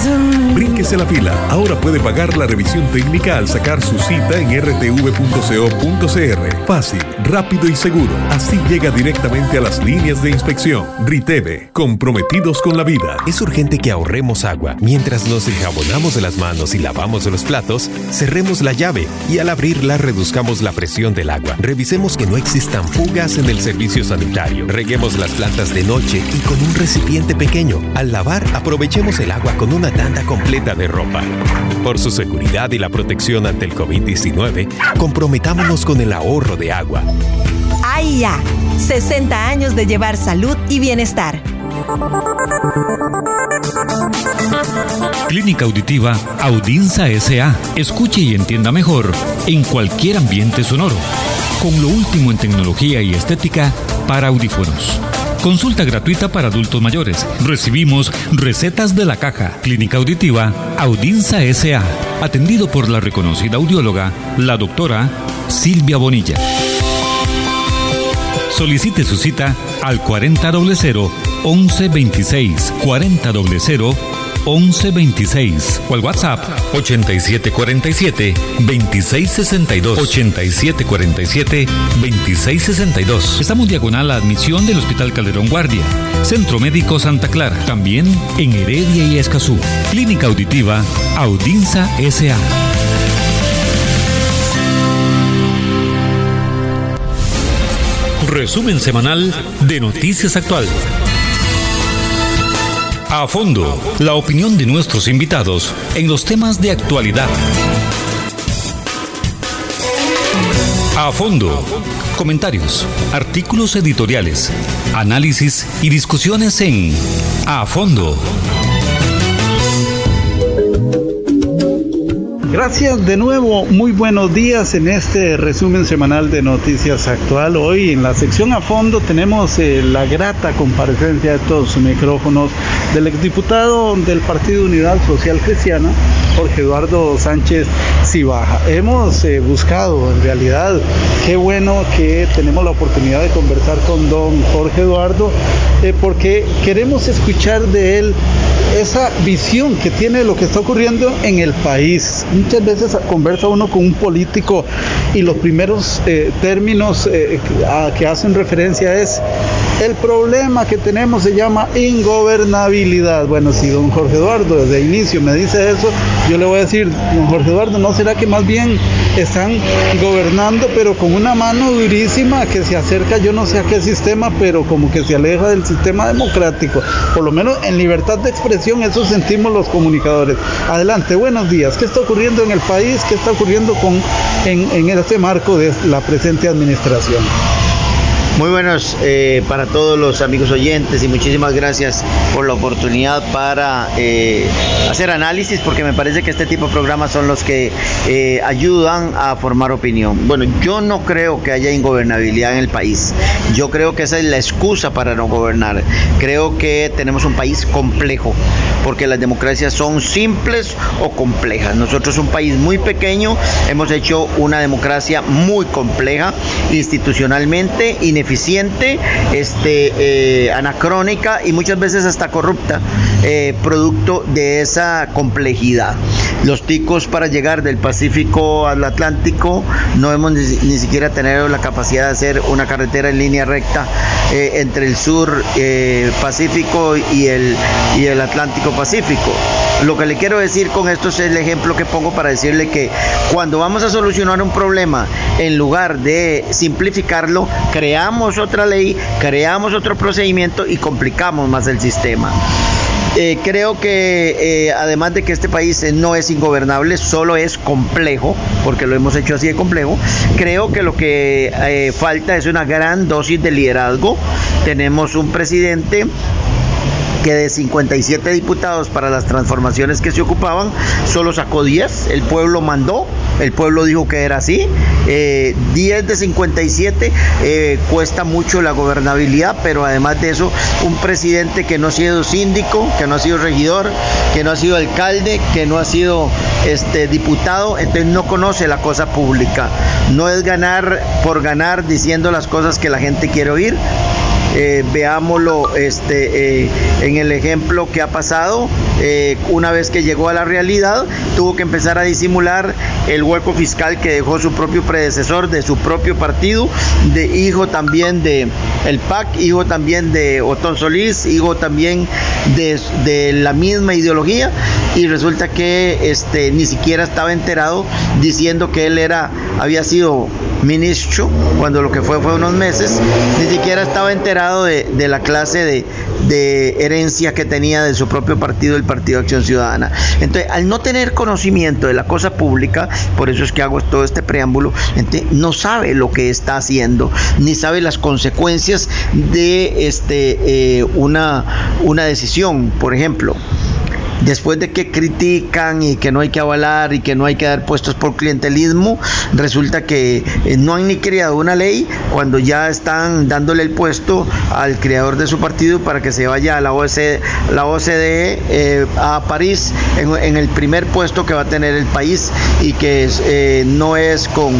Brínquese la fila. Ahora puede pagar la revisión técnica al sacar su cita en rtv.co.cr. Fácil, rápido y seguro. Así llega directamente a las líneas de inspección. Riteve, comprometidos con la vida. Es urgente que ahorremos agua. Mientras nos enjabonamos de las manos y lavamos los platos, cerremos la llave y al abrirla reduzcamos la presión del agua. Revisemos que no existan fugas en el servicio sanitario. Reguemos las plantas de noche y con un recipiente pequeño. Al lavar, aprovechemos el agua con una tanda completa de ropa. Por su seguridad y la protección ante el COVID-19, comprometámonos con el ahorro de agua. ¡Ay ya! 60 años de llevar salud y bienestar. Clínica Auditiva Audinza SA. Escuche y entienda mejor en cualquier ambiente sonoro. con lo último en tecnología y estética para audífonos. Consulta gratuita para adultos mayores. Recibimos recetas de la caja. Clínica auditiva Audinza SA. Atendido por la reconocida audióloga, la doctora Silvia Bonilla. Solicite su cita al 4000 1126 4000 1126 o al WhatsApp 8747 2662 8747 2662. Estamos diagonal a admisión del Hospital Calderón Guardia, Centro Médico Santa Clara, también en Heredia y Escazú. Clínica Auditiva Audinza SA. Resumen semanal de Noticias Actual. A fondo, la opinión de nuestros invitados en los temas de actualidad. A fondo, comentarios, artículos editoriales, análisis y discusiones en A fondo. Gracias de nuevo, muy buenos días en este resumen semanal de Noticias Actual. Hoy en la sección a fondo tenemos eh, la grata comparecencia de estos micrófonos del exdiputado del Partido Unidad Social Cristiana, Jorge Eduardo Sánchez Cibaja. Hemos eh, buscado, en realidad, qué bueno que tenemos la oportunidad de conversar con don Jorge Eduardo, eh, porque queremos escuchar de él esa visión que tiene de lo que está ocurriendo en el país. Muchas veces conversa uno con un político y los primeros eh, términos a que hacen referencia es el problema que tenemos se llama ingobernabilidad. Bueno, si don Jorge Eduardo desde el inicio me dice eso, yo le voy a decir, don Jorge Eduardo, ¿no será que más bien están gobernando pero con una mano durísima que se acerca yo no sé a qué sistema, pero como que se aleja del sistema democrático? Por lo menos en libertad de expresión eso sentimos los comunicadores. Adelante, buenos días. ¿Qué está ocurriendo en el país? ¿Qué está ocurriendo con, en, en este marco de la presente administración? Muy buenos eh, para todos los amigos oyentes y muchísimas gracias por la oportunidad para eh, hacer análisis porque me parece que este tipo de programas son los que eh, ayudan a formar opinión. Bueno, yo no creo que haya ingobernabilidad en el país. Yo creo que esa es la excusa para no gobernar. Creo que tenemos un país complejo porque las democracias son simples o complejas. Nosotros un país muy pequeño hemos hecho una democracia muy compleja institucionalmente, eficiente, este, eh, anacrónica y muchas veces hasta corrupta, eh, producto de esa complejidad. Los ticos para llegar del Pacífico al Atlántico no hemos ni, siquiera tenido la capacidad de hacer una carretera en línea recta eh, entre el sur Pacífico y el, y el Atlántico Pacífico. Lo que le quiero decir con esto es el ejemplo que pongo para decirle que cuando vamos a solucionar un problema, en lugar de simplificarlo, creamos otra ley, creamos otro procedimiento y complicamos más el sistema. Eh, creo que eh, además de que este país no es ingobernable, solo es complejo, porque lo hemos hecho así de complejo, creo que lo que eh, falta es una gran dosis de liderazgo. Tenemos un presidente que de 57 diputados para las transformaciones que se ocupaban, solo sacó 10, el pueblo mandó, el pueblo dijo que era así, 10 eh, de 57 eh, cuesta mucho la gobernabilidad, pero además de eso, un presidente que no ha sido síndico, que no ha sido regidor, que no ha sido alcalde, que no ha sido este, diputado, entonces no conoce la cosa pública. No es ganar por ganar diciendo las cosas que la gente quiere oír, eh, veámoslo este, eh, en el ejemplo que ha pasado. Eh, una vez que llegó a la realidad, tuvo que empezar a disimular el hueco fiscal que dejó su propio predecesor de su propio partido, de hijo también de el PAC, hijo también de Otón Solís, hijo también de, de la misma ideología, y resulta que este, ni siquiera estaba enterado diciendo que él era, había sido ministro, cuando lo que fue fue unos meses, ni siquiera estaba enterado de, la clase de, herencia que tenía de su propio partido, el Partido Acción Ciudadana. Entonces, al no tener conocimiento de la cosa pública, por eso es que hago todo este preámbulo, no sabe lo que está haciendo, ni sabe las consecuencias de este, eh, una, una decisión. Por ejemplo, después de que critican y que no hay que avalar y que no hay que dar puestos por clientelismo, resulta que eh, no han ni creado una ley cuando ya están dándole el puesto al creador de su partido para que se vaya a la OCDE, la OCDE eh, a París en, el primer puesto que va a tener el país y que eh, no es con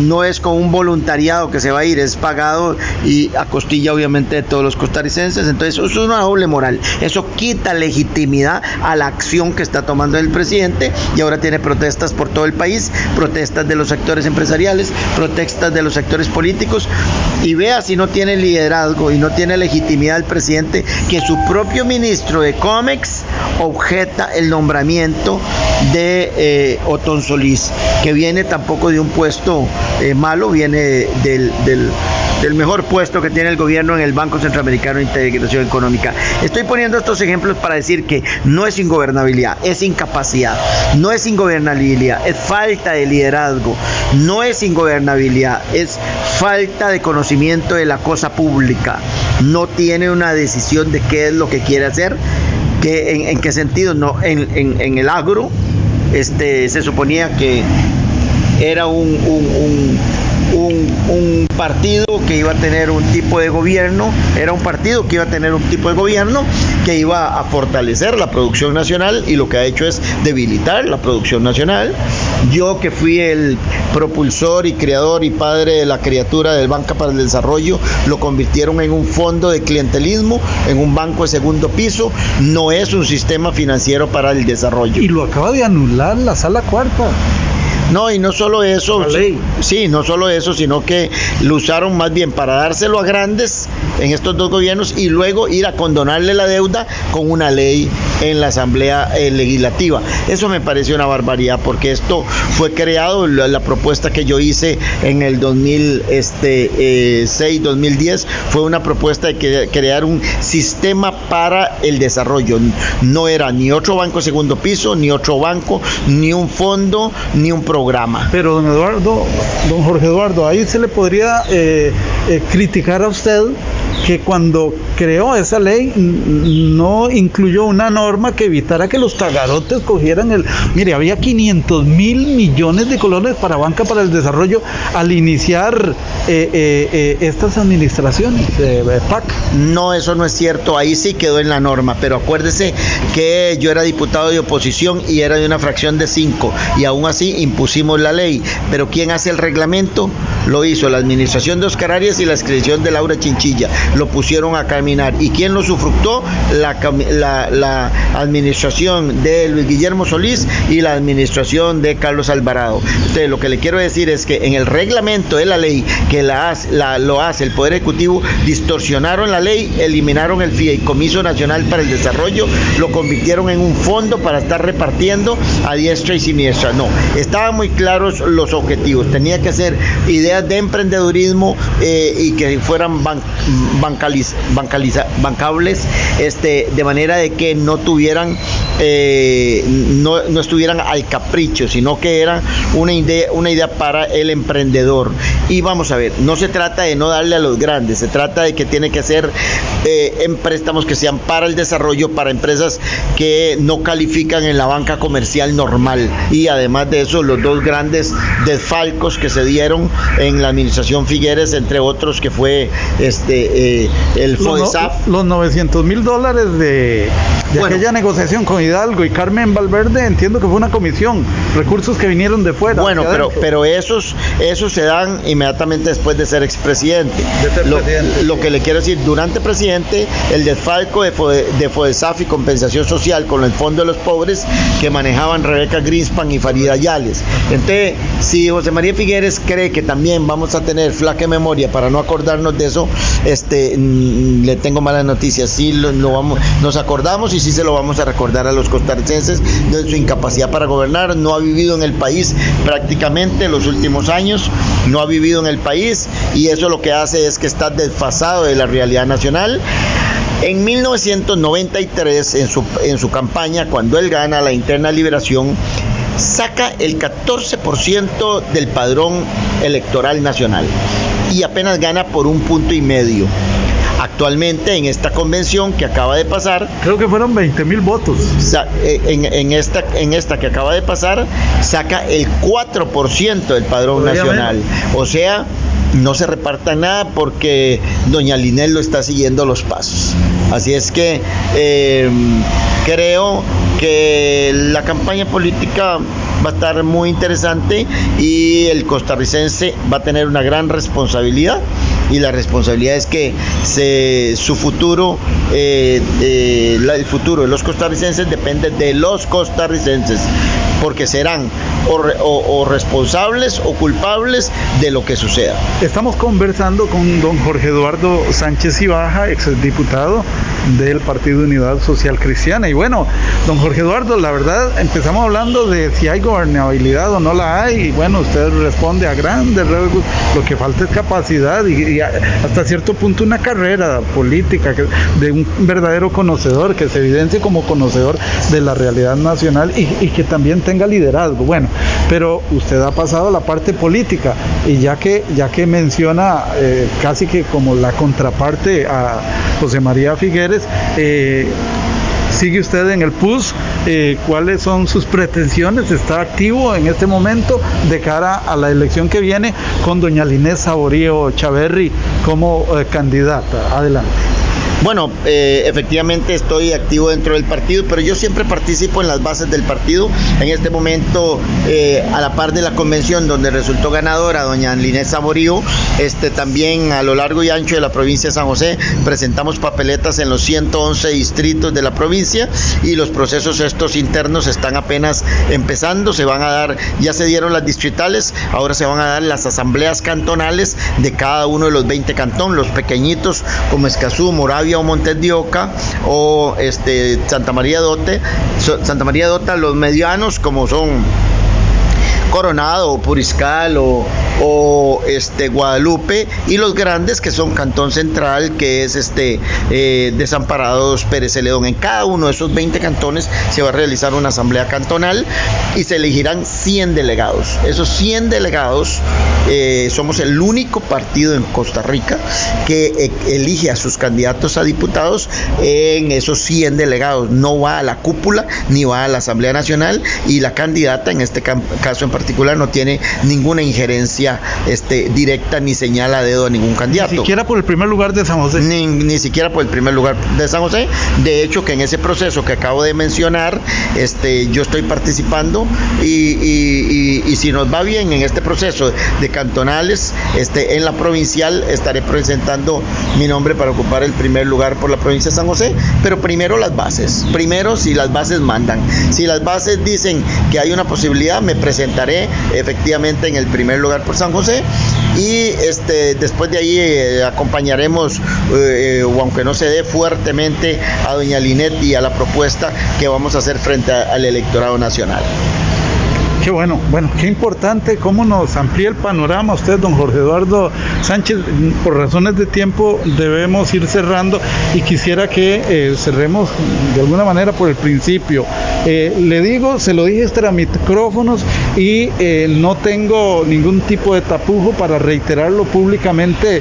no es con un voluntariado que se va a ir, es pagado y a costilla obviamente de todos los costarricenses. Entonces eso es una doble moral. Eso quita legitimidad a la acción que está tomando el presidente y ahora tiene protestas por todo el país, protestas de los sectores empresariales, protestas de los sectores políticos y vea si no tiene liderazgo y no tiene legitimidad el presidente que su propio ministro de COMEX objeta el nombramiento de eh, Otón Solís, que viene tampoco de un puesto eh, malo, viene del, del, mejor puesto que tiene el gobierno en el Banco Centroamericano de Integración Económica. Estoy poniendo estos ejemplos para decir que no es ingobernabilidad, es incapacidad, no es ingobernabilidad, es falta de liderazgo, no es ingobernabilidad, es falta de conocimiento de la cosa pública, no tiene una decisión de qué es lo que quiere hacer. Que, en, en, qué sentido? No, en, en, en el agro, este, se suponía que era un, un, un, un, partido que iba a tener un tipo de gobierno, era un partido que iba a tener un tipo de gobierno que iba a fortalecer la producción nacional y lo que ha hecho es debilitar la producción nacional. Yo que fui el propulsor y creador y padre de la criatura del Banca para el Desarrollo, lo convirtieron en un fondo de clientelismo, en un banco de segundo piso, no es un sistema financiero para el desarrollo. Y lo acaba de anular la sala cuarta. No, y no solo eso, sí, sí, no solo eso, sino que lo usaron más bien para dárselo a grandes en estos dos gobiernos y luego ir a condonarle la deuda con una ley en la Asamblea eh, Legislativa. Eso me pareció una barbaridad porque esto fue creado, la, propuesta que yo hice en el 2006, 2010, fue una propuesta de crear un sistema para el desarrollo. No era ni otro banco segundo piso, ni otro banco, ni un fondo, ni un programa. Pero don Eduardo, don Jorge Eduardo, ahí se le podría eh, eh, criticar a usted que cuando creó esa ley no incluyó una norma que evitara que los tagarotes cogieran el... Mire, había 500 mil millones de colones para Banca para el Desarrollo al iniciar eh, eh, eh, estas administraciones, PAC. No, eso no es cierto, ahí sí quedó en la norma, pero acuérdese que yo era diputado de oposición y era de una fracción de cinco y aún así impusimos la ley, pero ¿quién hace el reglamento? Lo hizo la administración de Oscar Arias y la inscripción de Laura Chinchilla lo pusieron a caminar. ¿Y quién lo sufructó? La, la, la, administración de Luis Guillermo Solís y la administración de Carlos Alvarado. Entonces, lo que le quiero decir es que en el reglamento de la ley que la, la lo hace el Poder Ejecutivo, distorsionaron la ley, eliminaron el Fideicomiso Nacional para el Desarrollo, lo convirtieron en un fondo para estar repartiendo a diestra y siniestra. No, estaban muy claros los objetivos. Tenía que ser ideas de emprendedurismo eh, y que fueran bancaliz, bancables, este, de manera de que no tuvieran, eh, no, no, estuvieran al capricho, sino que era una idea, una idea para el emprendedor. Y vamos a ver, no se trata de no darle a los grandes, se trata de que tiene que ser eh, en préstamos que sean para el desarrollo, para empresas que no califican en la banca comercial normal. Y además de eso, los dos grandes desfalcos que se dieron en la administración Figueres, entre otros, que fue este eh, el FODESAF. Los, los 900 mil dólares de, de bueno, aquella negociación con Hidalgo y Carmen Valverde, entiendo que fue una comisión, recursos que vinieron de fuera. Bueno, pero, pero esos, esos se dan inmediatamente después de ser expresidente. De ser lo, presidente. lo, que le quiero decir, durante presidente, el desfalco de, Fode, de FODESAF y compensación social con el Fondo de los Pobres que manejaban Rebeca Greenspan y Farida Yales. Entonces, si José María Figueres cree que también vamos a tener flaca memoria para no acordarnos de eso, este, le tengo malas noticias. Sí, lo vamos, nos acordamos y sí se lo vamos a recordar a los costarricenses de su incapacidad para gobernar. No ha vivido en el país prácticamente los últimos años, no ha vivido en el país y eso lo que hace es que está desfasado de la realidad nacional. En 1993, en su, en su campaña, cuando él gana la interna liberación, saca el 14% del padrón electoral nacional y apenas gana por un punto y medio. Actualmente en esta convención que acaba de pasar. Creo que fueron 20 mil votos. Eh, en, en, esta, en esta que acaba de pasar, saca el 4% del padrón nacional. O sea, no se reparta nada porque doña Linel lo está siguiendo los pasos. Así es que eh, creo que la campaña política va a estar muy interesante y el costarricense va a tener una gran responsabilidad y la responsabilidad es que su futuro, eh, eh, el futuro de los costarricenses depende de los costarricenses, porque serán o, responsables o culpables de lo que suceda. Estamos conversando con don Jorge Eduardo Sánchez Ibaja, exdiputado del Partido Unidad Social Cristiana. Y bueno, don Jorge Eduardo, la verdad, empezamos hablando de si hay gobernabilidad o no la hay. Y bueno, usted responde a grandes. Lo que falta es capacidad y, hasta cierto punto una carrera política de un verdadero conocedor, que se evidencie como conocedor de la realidad nacional y, que también tenga liderazgo. Bueno, pero usted ha pasado a la parte política y ya que, ya que menciona eh, casi que como la contraparte a José María Figueres, eh, sigue usted en el PUS, eh, cuáles son sus pretensiones, está activo en este momento de cara a la elección que viene con doña Linés Saborío Chaverri como candidata. Adelante. Bueno, eh, efectivamente estoy activo dentro del partido, pero yo siempre participo en las bases del partido. En este momento, eh, a la par de la convención donde resultó ganadora doña Linés Saborío, este, también a lo largo y ancho de la provincia de San José presentamos papeletas en los 111 distritos de la provincia y los procesos estos internos están apenas empezando. Se van a dar, ya se dieron las distritales, ahora se van a dar las asambleas cantonales de cada uno de los 20 cantones, los pequeñitos como Escazú, Moravia, o Montes de Oca o este, Santa María Dote, Santa María Dota, los medianos como son Coronado, Puriscal o, o este, Guadalupe y los grandes que son Cantón Central, que es este eh, Desamparados Pérez Celedón. En cada uno de esos 20 cantones se va a realizar una asamblea cantonal y se elegirán 100 delegados. Esos 100 delegados eh, somos el único partido en Costa Rica que eh, elige a sus candidatos a diputados en esos 100 delegados. No va a la cúpula ni va a la Asamblea Nacional y la candidata en este caso en particular particular no tiene ninguna injerencia este, directa ni señala dedo a ningún candidato. Ni siquiera por el primer lugar de San José. Ni, siquiera por el primer lugar de San José. De hecho, que en ese proceso que acabo de mencionar, este, yo estoy participando y, y, si nos va bien en este proceso de cantonales, este, en la provincial estaré presentando mi nombre para ocupar el primer lugar por la provincia de San José, pero primero las bases. Primero si las bases mandan. Si las bases dicen que hay una posibilidad, me presentaré efectivamente en el primer lugar por San José y este después de ahí eh, acompañaremos eh, o aunque no se dé fuertemente a doña Linet y a la propuesta que vamos a hacer frente al electorado nacional. Qué bueno, bueno, qué importante cómo nos amplía el panorama usted, don Jorge Eduardo Sánchez. Por razones de tiempo debemos ir cerrando y quisiera que eh, cerremos de alguna manera por el principio. Eh, le digo, se lo dije extra micrófonos y eh, no tengo ningún tipo de tapujo para reiterarlo públicamente.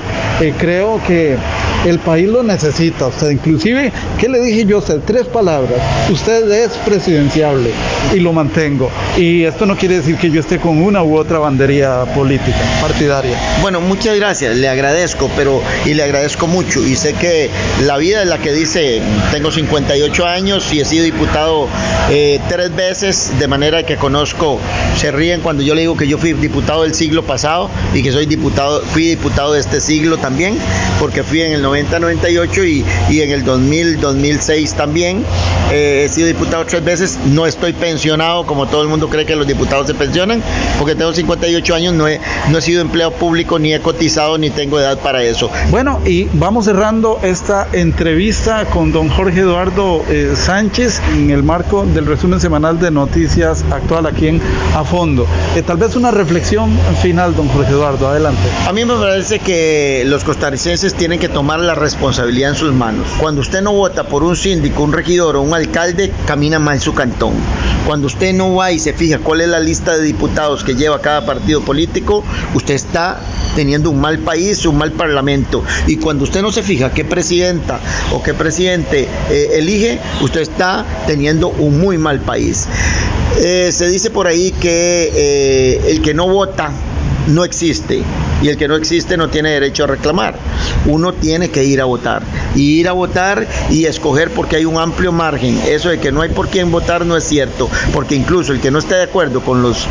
creo que el país lo necesita. Usted, inclusive, ¿qué le dije yo a usted? Tres palabras. Usted es presidenciable y lo mantengo. Y esto no quiere decir que yo esté con una u otra bandería política, partidaria. Bueno, muchas gracias, le agradezco, pero y le agradezco mucho. Y sé que la vida es la que dice, tengo 58 años y he sido diputado eh, tres veces, de manera que conozco, se ríen cuando yo le digo que yo fui diputado del siglo pasado y que soy diputado, fui diputado de este siglo también, porque fui en el 90-98 y, y, en el 2000-2006 también. Eh, he sido diputado tres veces, no estoy pensionado como todo el mundo cree que los diputados se pensionan, porque tengo 58 años, no he, no he sido empleado público, ni he cotizado, ni tengo edad para eso. Bueno, y vamos cerrando esta entrevista con don Jorge Eduardo eh, Sánchez en el marco del resumen semanal de noticias actual aquí en A Fondo. Eh, tal vez una reflexión final, don Jorge Eduardo, adelante. A mí me parece que los costarricenses tienen que tomar la responsabilidad en sus manos. Cuando usted no vota por un síndico, un regidor o un alcalde, camina mal su cantón. Cuando usted no va y se fija cuál es la lista de diputados que lleva cada partido político, usted está teniendo un mal país, un mal parlamento. Y cuando usted no se fija qué presidenta o qué presidente eh, elige, usted está teniendo un muy mal país. Eh, se dice por ahí que eh, el que no vota no existe y el que no existe no tiene derecho a reclamar. Uno tiene que ir a votar y ir a votar y escoger porque hay un amplio margen. Eso de que no hay por quién votar no es cierto, porque incluso el que no esté de acuerdo con los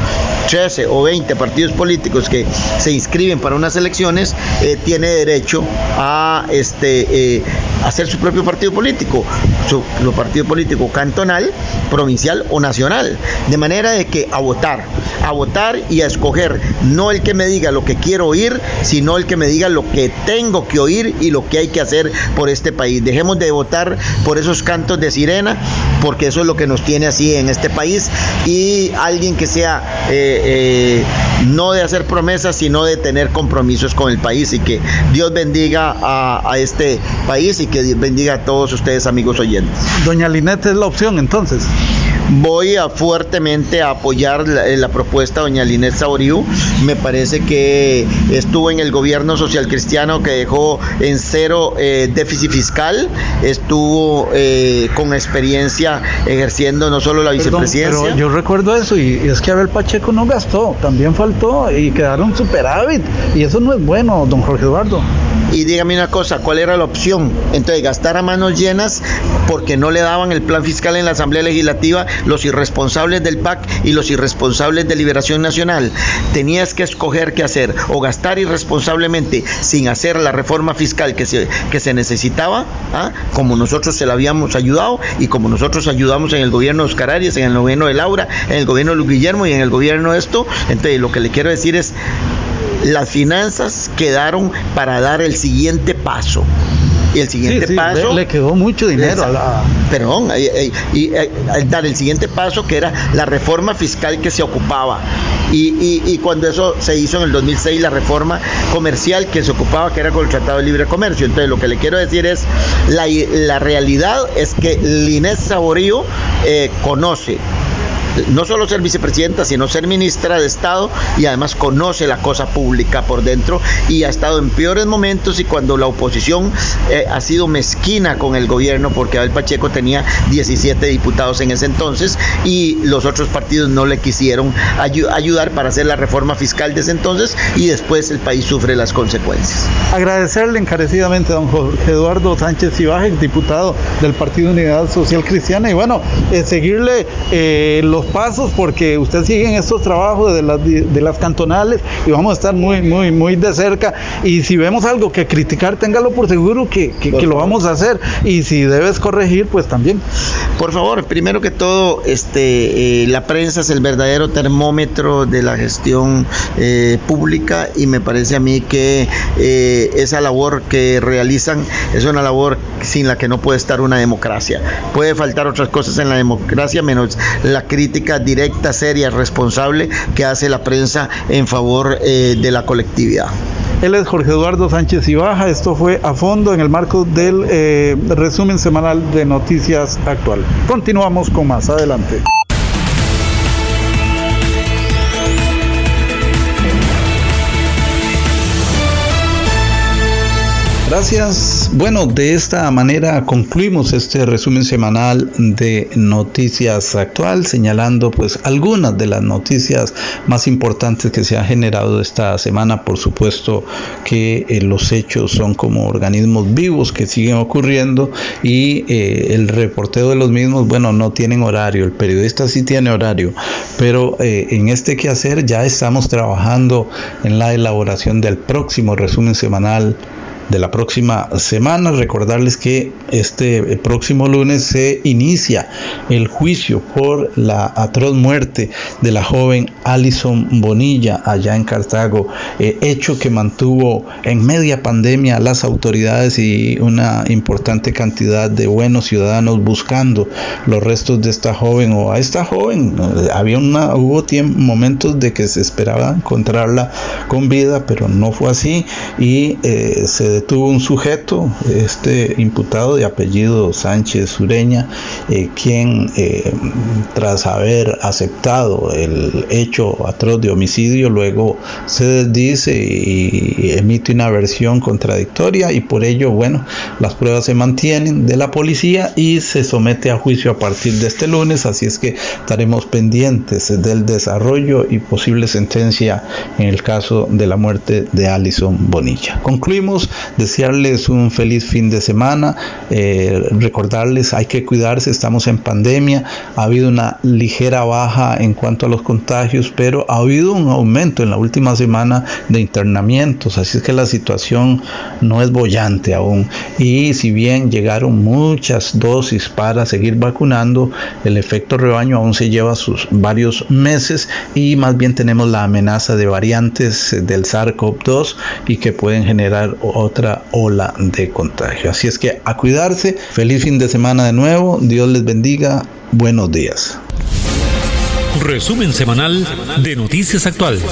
13 o 20 partidos políticos que se inscriben para unas elecciones eh, tiene derecho a este eh, hacer su propio partido político, su, su partido político cantonal, provincial o nacional, de manera de que a votar, a votar y a escoger, no el que me diga lo que quiero oír, sino el que me diga lo que tengo que oír y lo que hay que hacer por este país. Dejemos de votar por esos cantos de sirena, porque eso es lo que nos tiene así en este país y alguien que sea eh, eh, no de hacer promesas, sino de tener compromisos con el país y que Dios bendiga a, este país y que Dios bendiga a todos ustedes amigos oyentes. Doña Linette es la opción entonces. Voy a fuertemente a apoyar la, la propuesta de doña Linet Saborío. Me parece que estuvo en el gobierno social cristiano que dejó en cero eh, déficit fiscal, estuvo eh, con experiencia ejerciendo no solo la Perdón, vicepresidencia. pero yo recuerdo eso y, y es que Abel Pacheco no gastó, también faltó y quedaron superávit y eso no es bueno, don Jorge Eduardo. Y dígame una cosa, ¿cuál era la opción? Entonces, gastar a manos llenas porque no le daban el plan fiscal en la Asamblea Legislativa los irresponsables del PAC y los irresponsables de Liberación Nacional. Tenías que escoger qué hacer, o gastar irresponsablemente sin hacer la reforma fiscal que se, que se necesitaba, ¿ah? como nosotros se la habíamos ayudado y como nosotros ayudamos en el gobierno de Oscar Arias, en el gobierno de Laura, en el gobierno de Luis Guillermo y en el gobierno de esto. Entonces, lo que le quiero decir es, las finanzas quedaron para dar el siguiente paso. Y el siguiente Sí, sí, paso. le- le quedó mucho dinero a la- Perdón, eh, eh, y eh, eh, dar el siguiente paso que era la reforma fiscal que se ocupaba. Y, y- y cuando eso se hizo en el 2006, la reforma comercial que se ocupaba, que era con el Tratado de Libre Comercio. Entonces, lo que le quiero decir es: la, la realidad es que Linés Saborío eh, conoce no solo ser vicepresidenta, sino ser ministra de Estado y además conoce la cosa pública por dentro y ha estado en peores momentos y cuando la oposición eh, ha sido mezquina con el gobierno porque Abel Pacheco tenía 17 diputados en ese entonces y los otros partidos no le quisieron ayu- ayudar para hacer la reforma fiscal de ese entonces y después el país sufre las consecuencias. Agradecerle encarecidamente a don Jorge Eduardo Sánchez Ibaje, diputado del Partido Unidad Social Cristiana, y bueno, eh, seguirle eh, los pasos porque usted sigue en estos trabajos de las, de las cantonales y vamos a estar muy, muy, muy de cerca. Y si vemos algo que criticar, téngalo por seguro que, que- lo vamos a hacer. Y si debes corregir, pues también. Por favor, primero que todo, este, eh, la prensa es el verdadero termómetro de la gestión eh, pública y me parece a mí que eh, esa labor que realizan es una labor sin la que no puede estar una democracia. Puede faltar otras cosas en la democracia menos la crítica directa, seria, responsable que hace la prensa en favor eh, de la colectividad. Él es Jorge Eduardo Sánchez Ibaja. Esto fue a fondo en el marco del eh, resumen semanal de Noticias Actual. Continuamos con más. Adelante. Gracias. Bueno, de esta manera concluimos este resumen semanal de Noticias Actual, señalando pues algunas de las noticias más importantes que se han generado esta semana. Por supuesto que eh, los hechos son como organismos vivos que siguen ocurriendo y eh, el reporteo de los mismos, bueno, no tienen horario. El periodista sí tiene horario, pero eh, en este quehacer ya estamos trabajando en la elaboración del próximo resumen semanal de la próxima semana. Recordarles que este próximo lunes se inicia el juicio por la atroz muerte de la joven Alison Bonilla allá en Cartago, eh, hecho que mantuvo en media pandemia a las autoridades y una importante cantidad de buenos ciudadanos buscando los restos de esta joven o a esta joven. Eh, Había una, hubo tiemp- momentos de que se esperaba encontrarla con vida, pero no fue así y eh, se detuvo un sujeto, este imputado de apellido Sánchez Sureña, eh, quien eh, tras haber aceptado el hecho atroz de homicidio, luego se desdice y emite una versión contradictoria y por ello, bueno, las pruebas se mantienen de la policía y se somete a juicio a partir de este lunes, así es que estaremos pendientes del desarrollo y posible sentencia en el caso de la muerte de Alison Bonilla. Concluimos, desearles un feliz fin de semana, eh, recordarles hay que cuidarse, estamos en pandemia, ha habido una ligera baja en cuanto a los contagios, pero ha habido un aumento en la última semana de internamientos, así es que la situación no es bollante aún. Y si bien llegaron muchas dosis para seguir vacunando, el efecto rebaño aún se lleva sus varios meses y más bien tenemos la amenaza de variantes del SARS-CoV-2 y que pueden generar otra ola de contagio. Así es que a cuidarse, feliz fin de semana de nuevo, Dios les bendiga, buenos días. Resumen semanal de Noticias Actuales.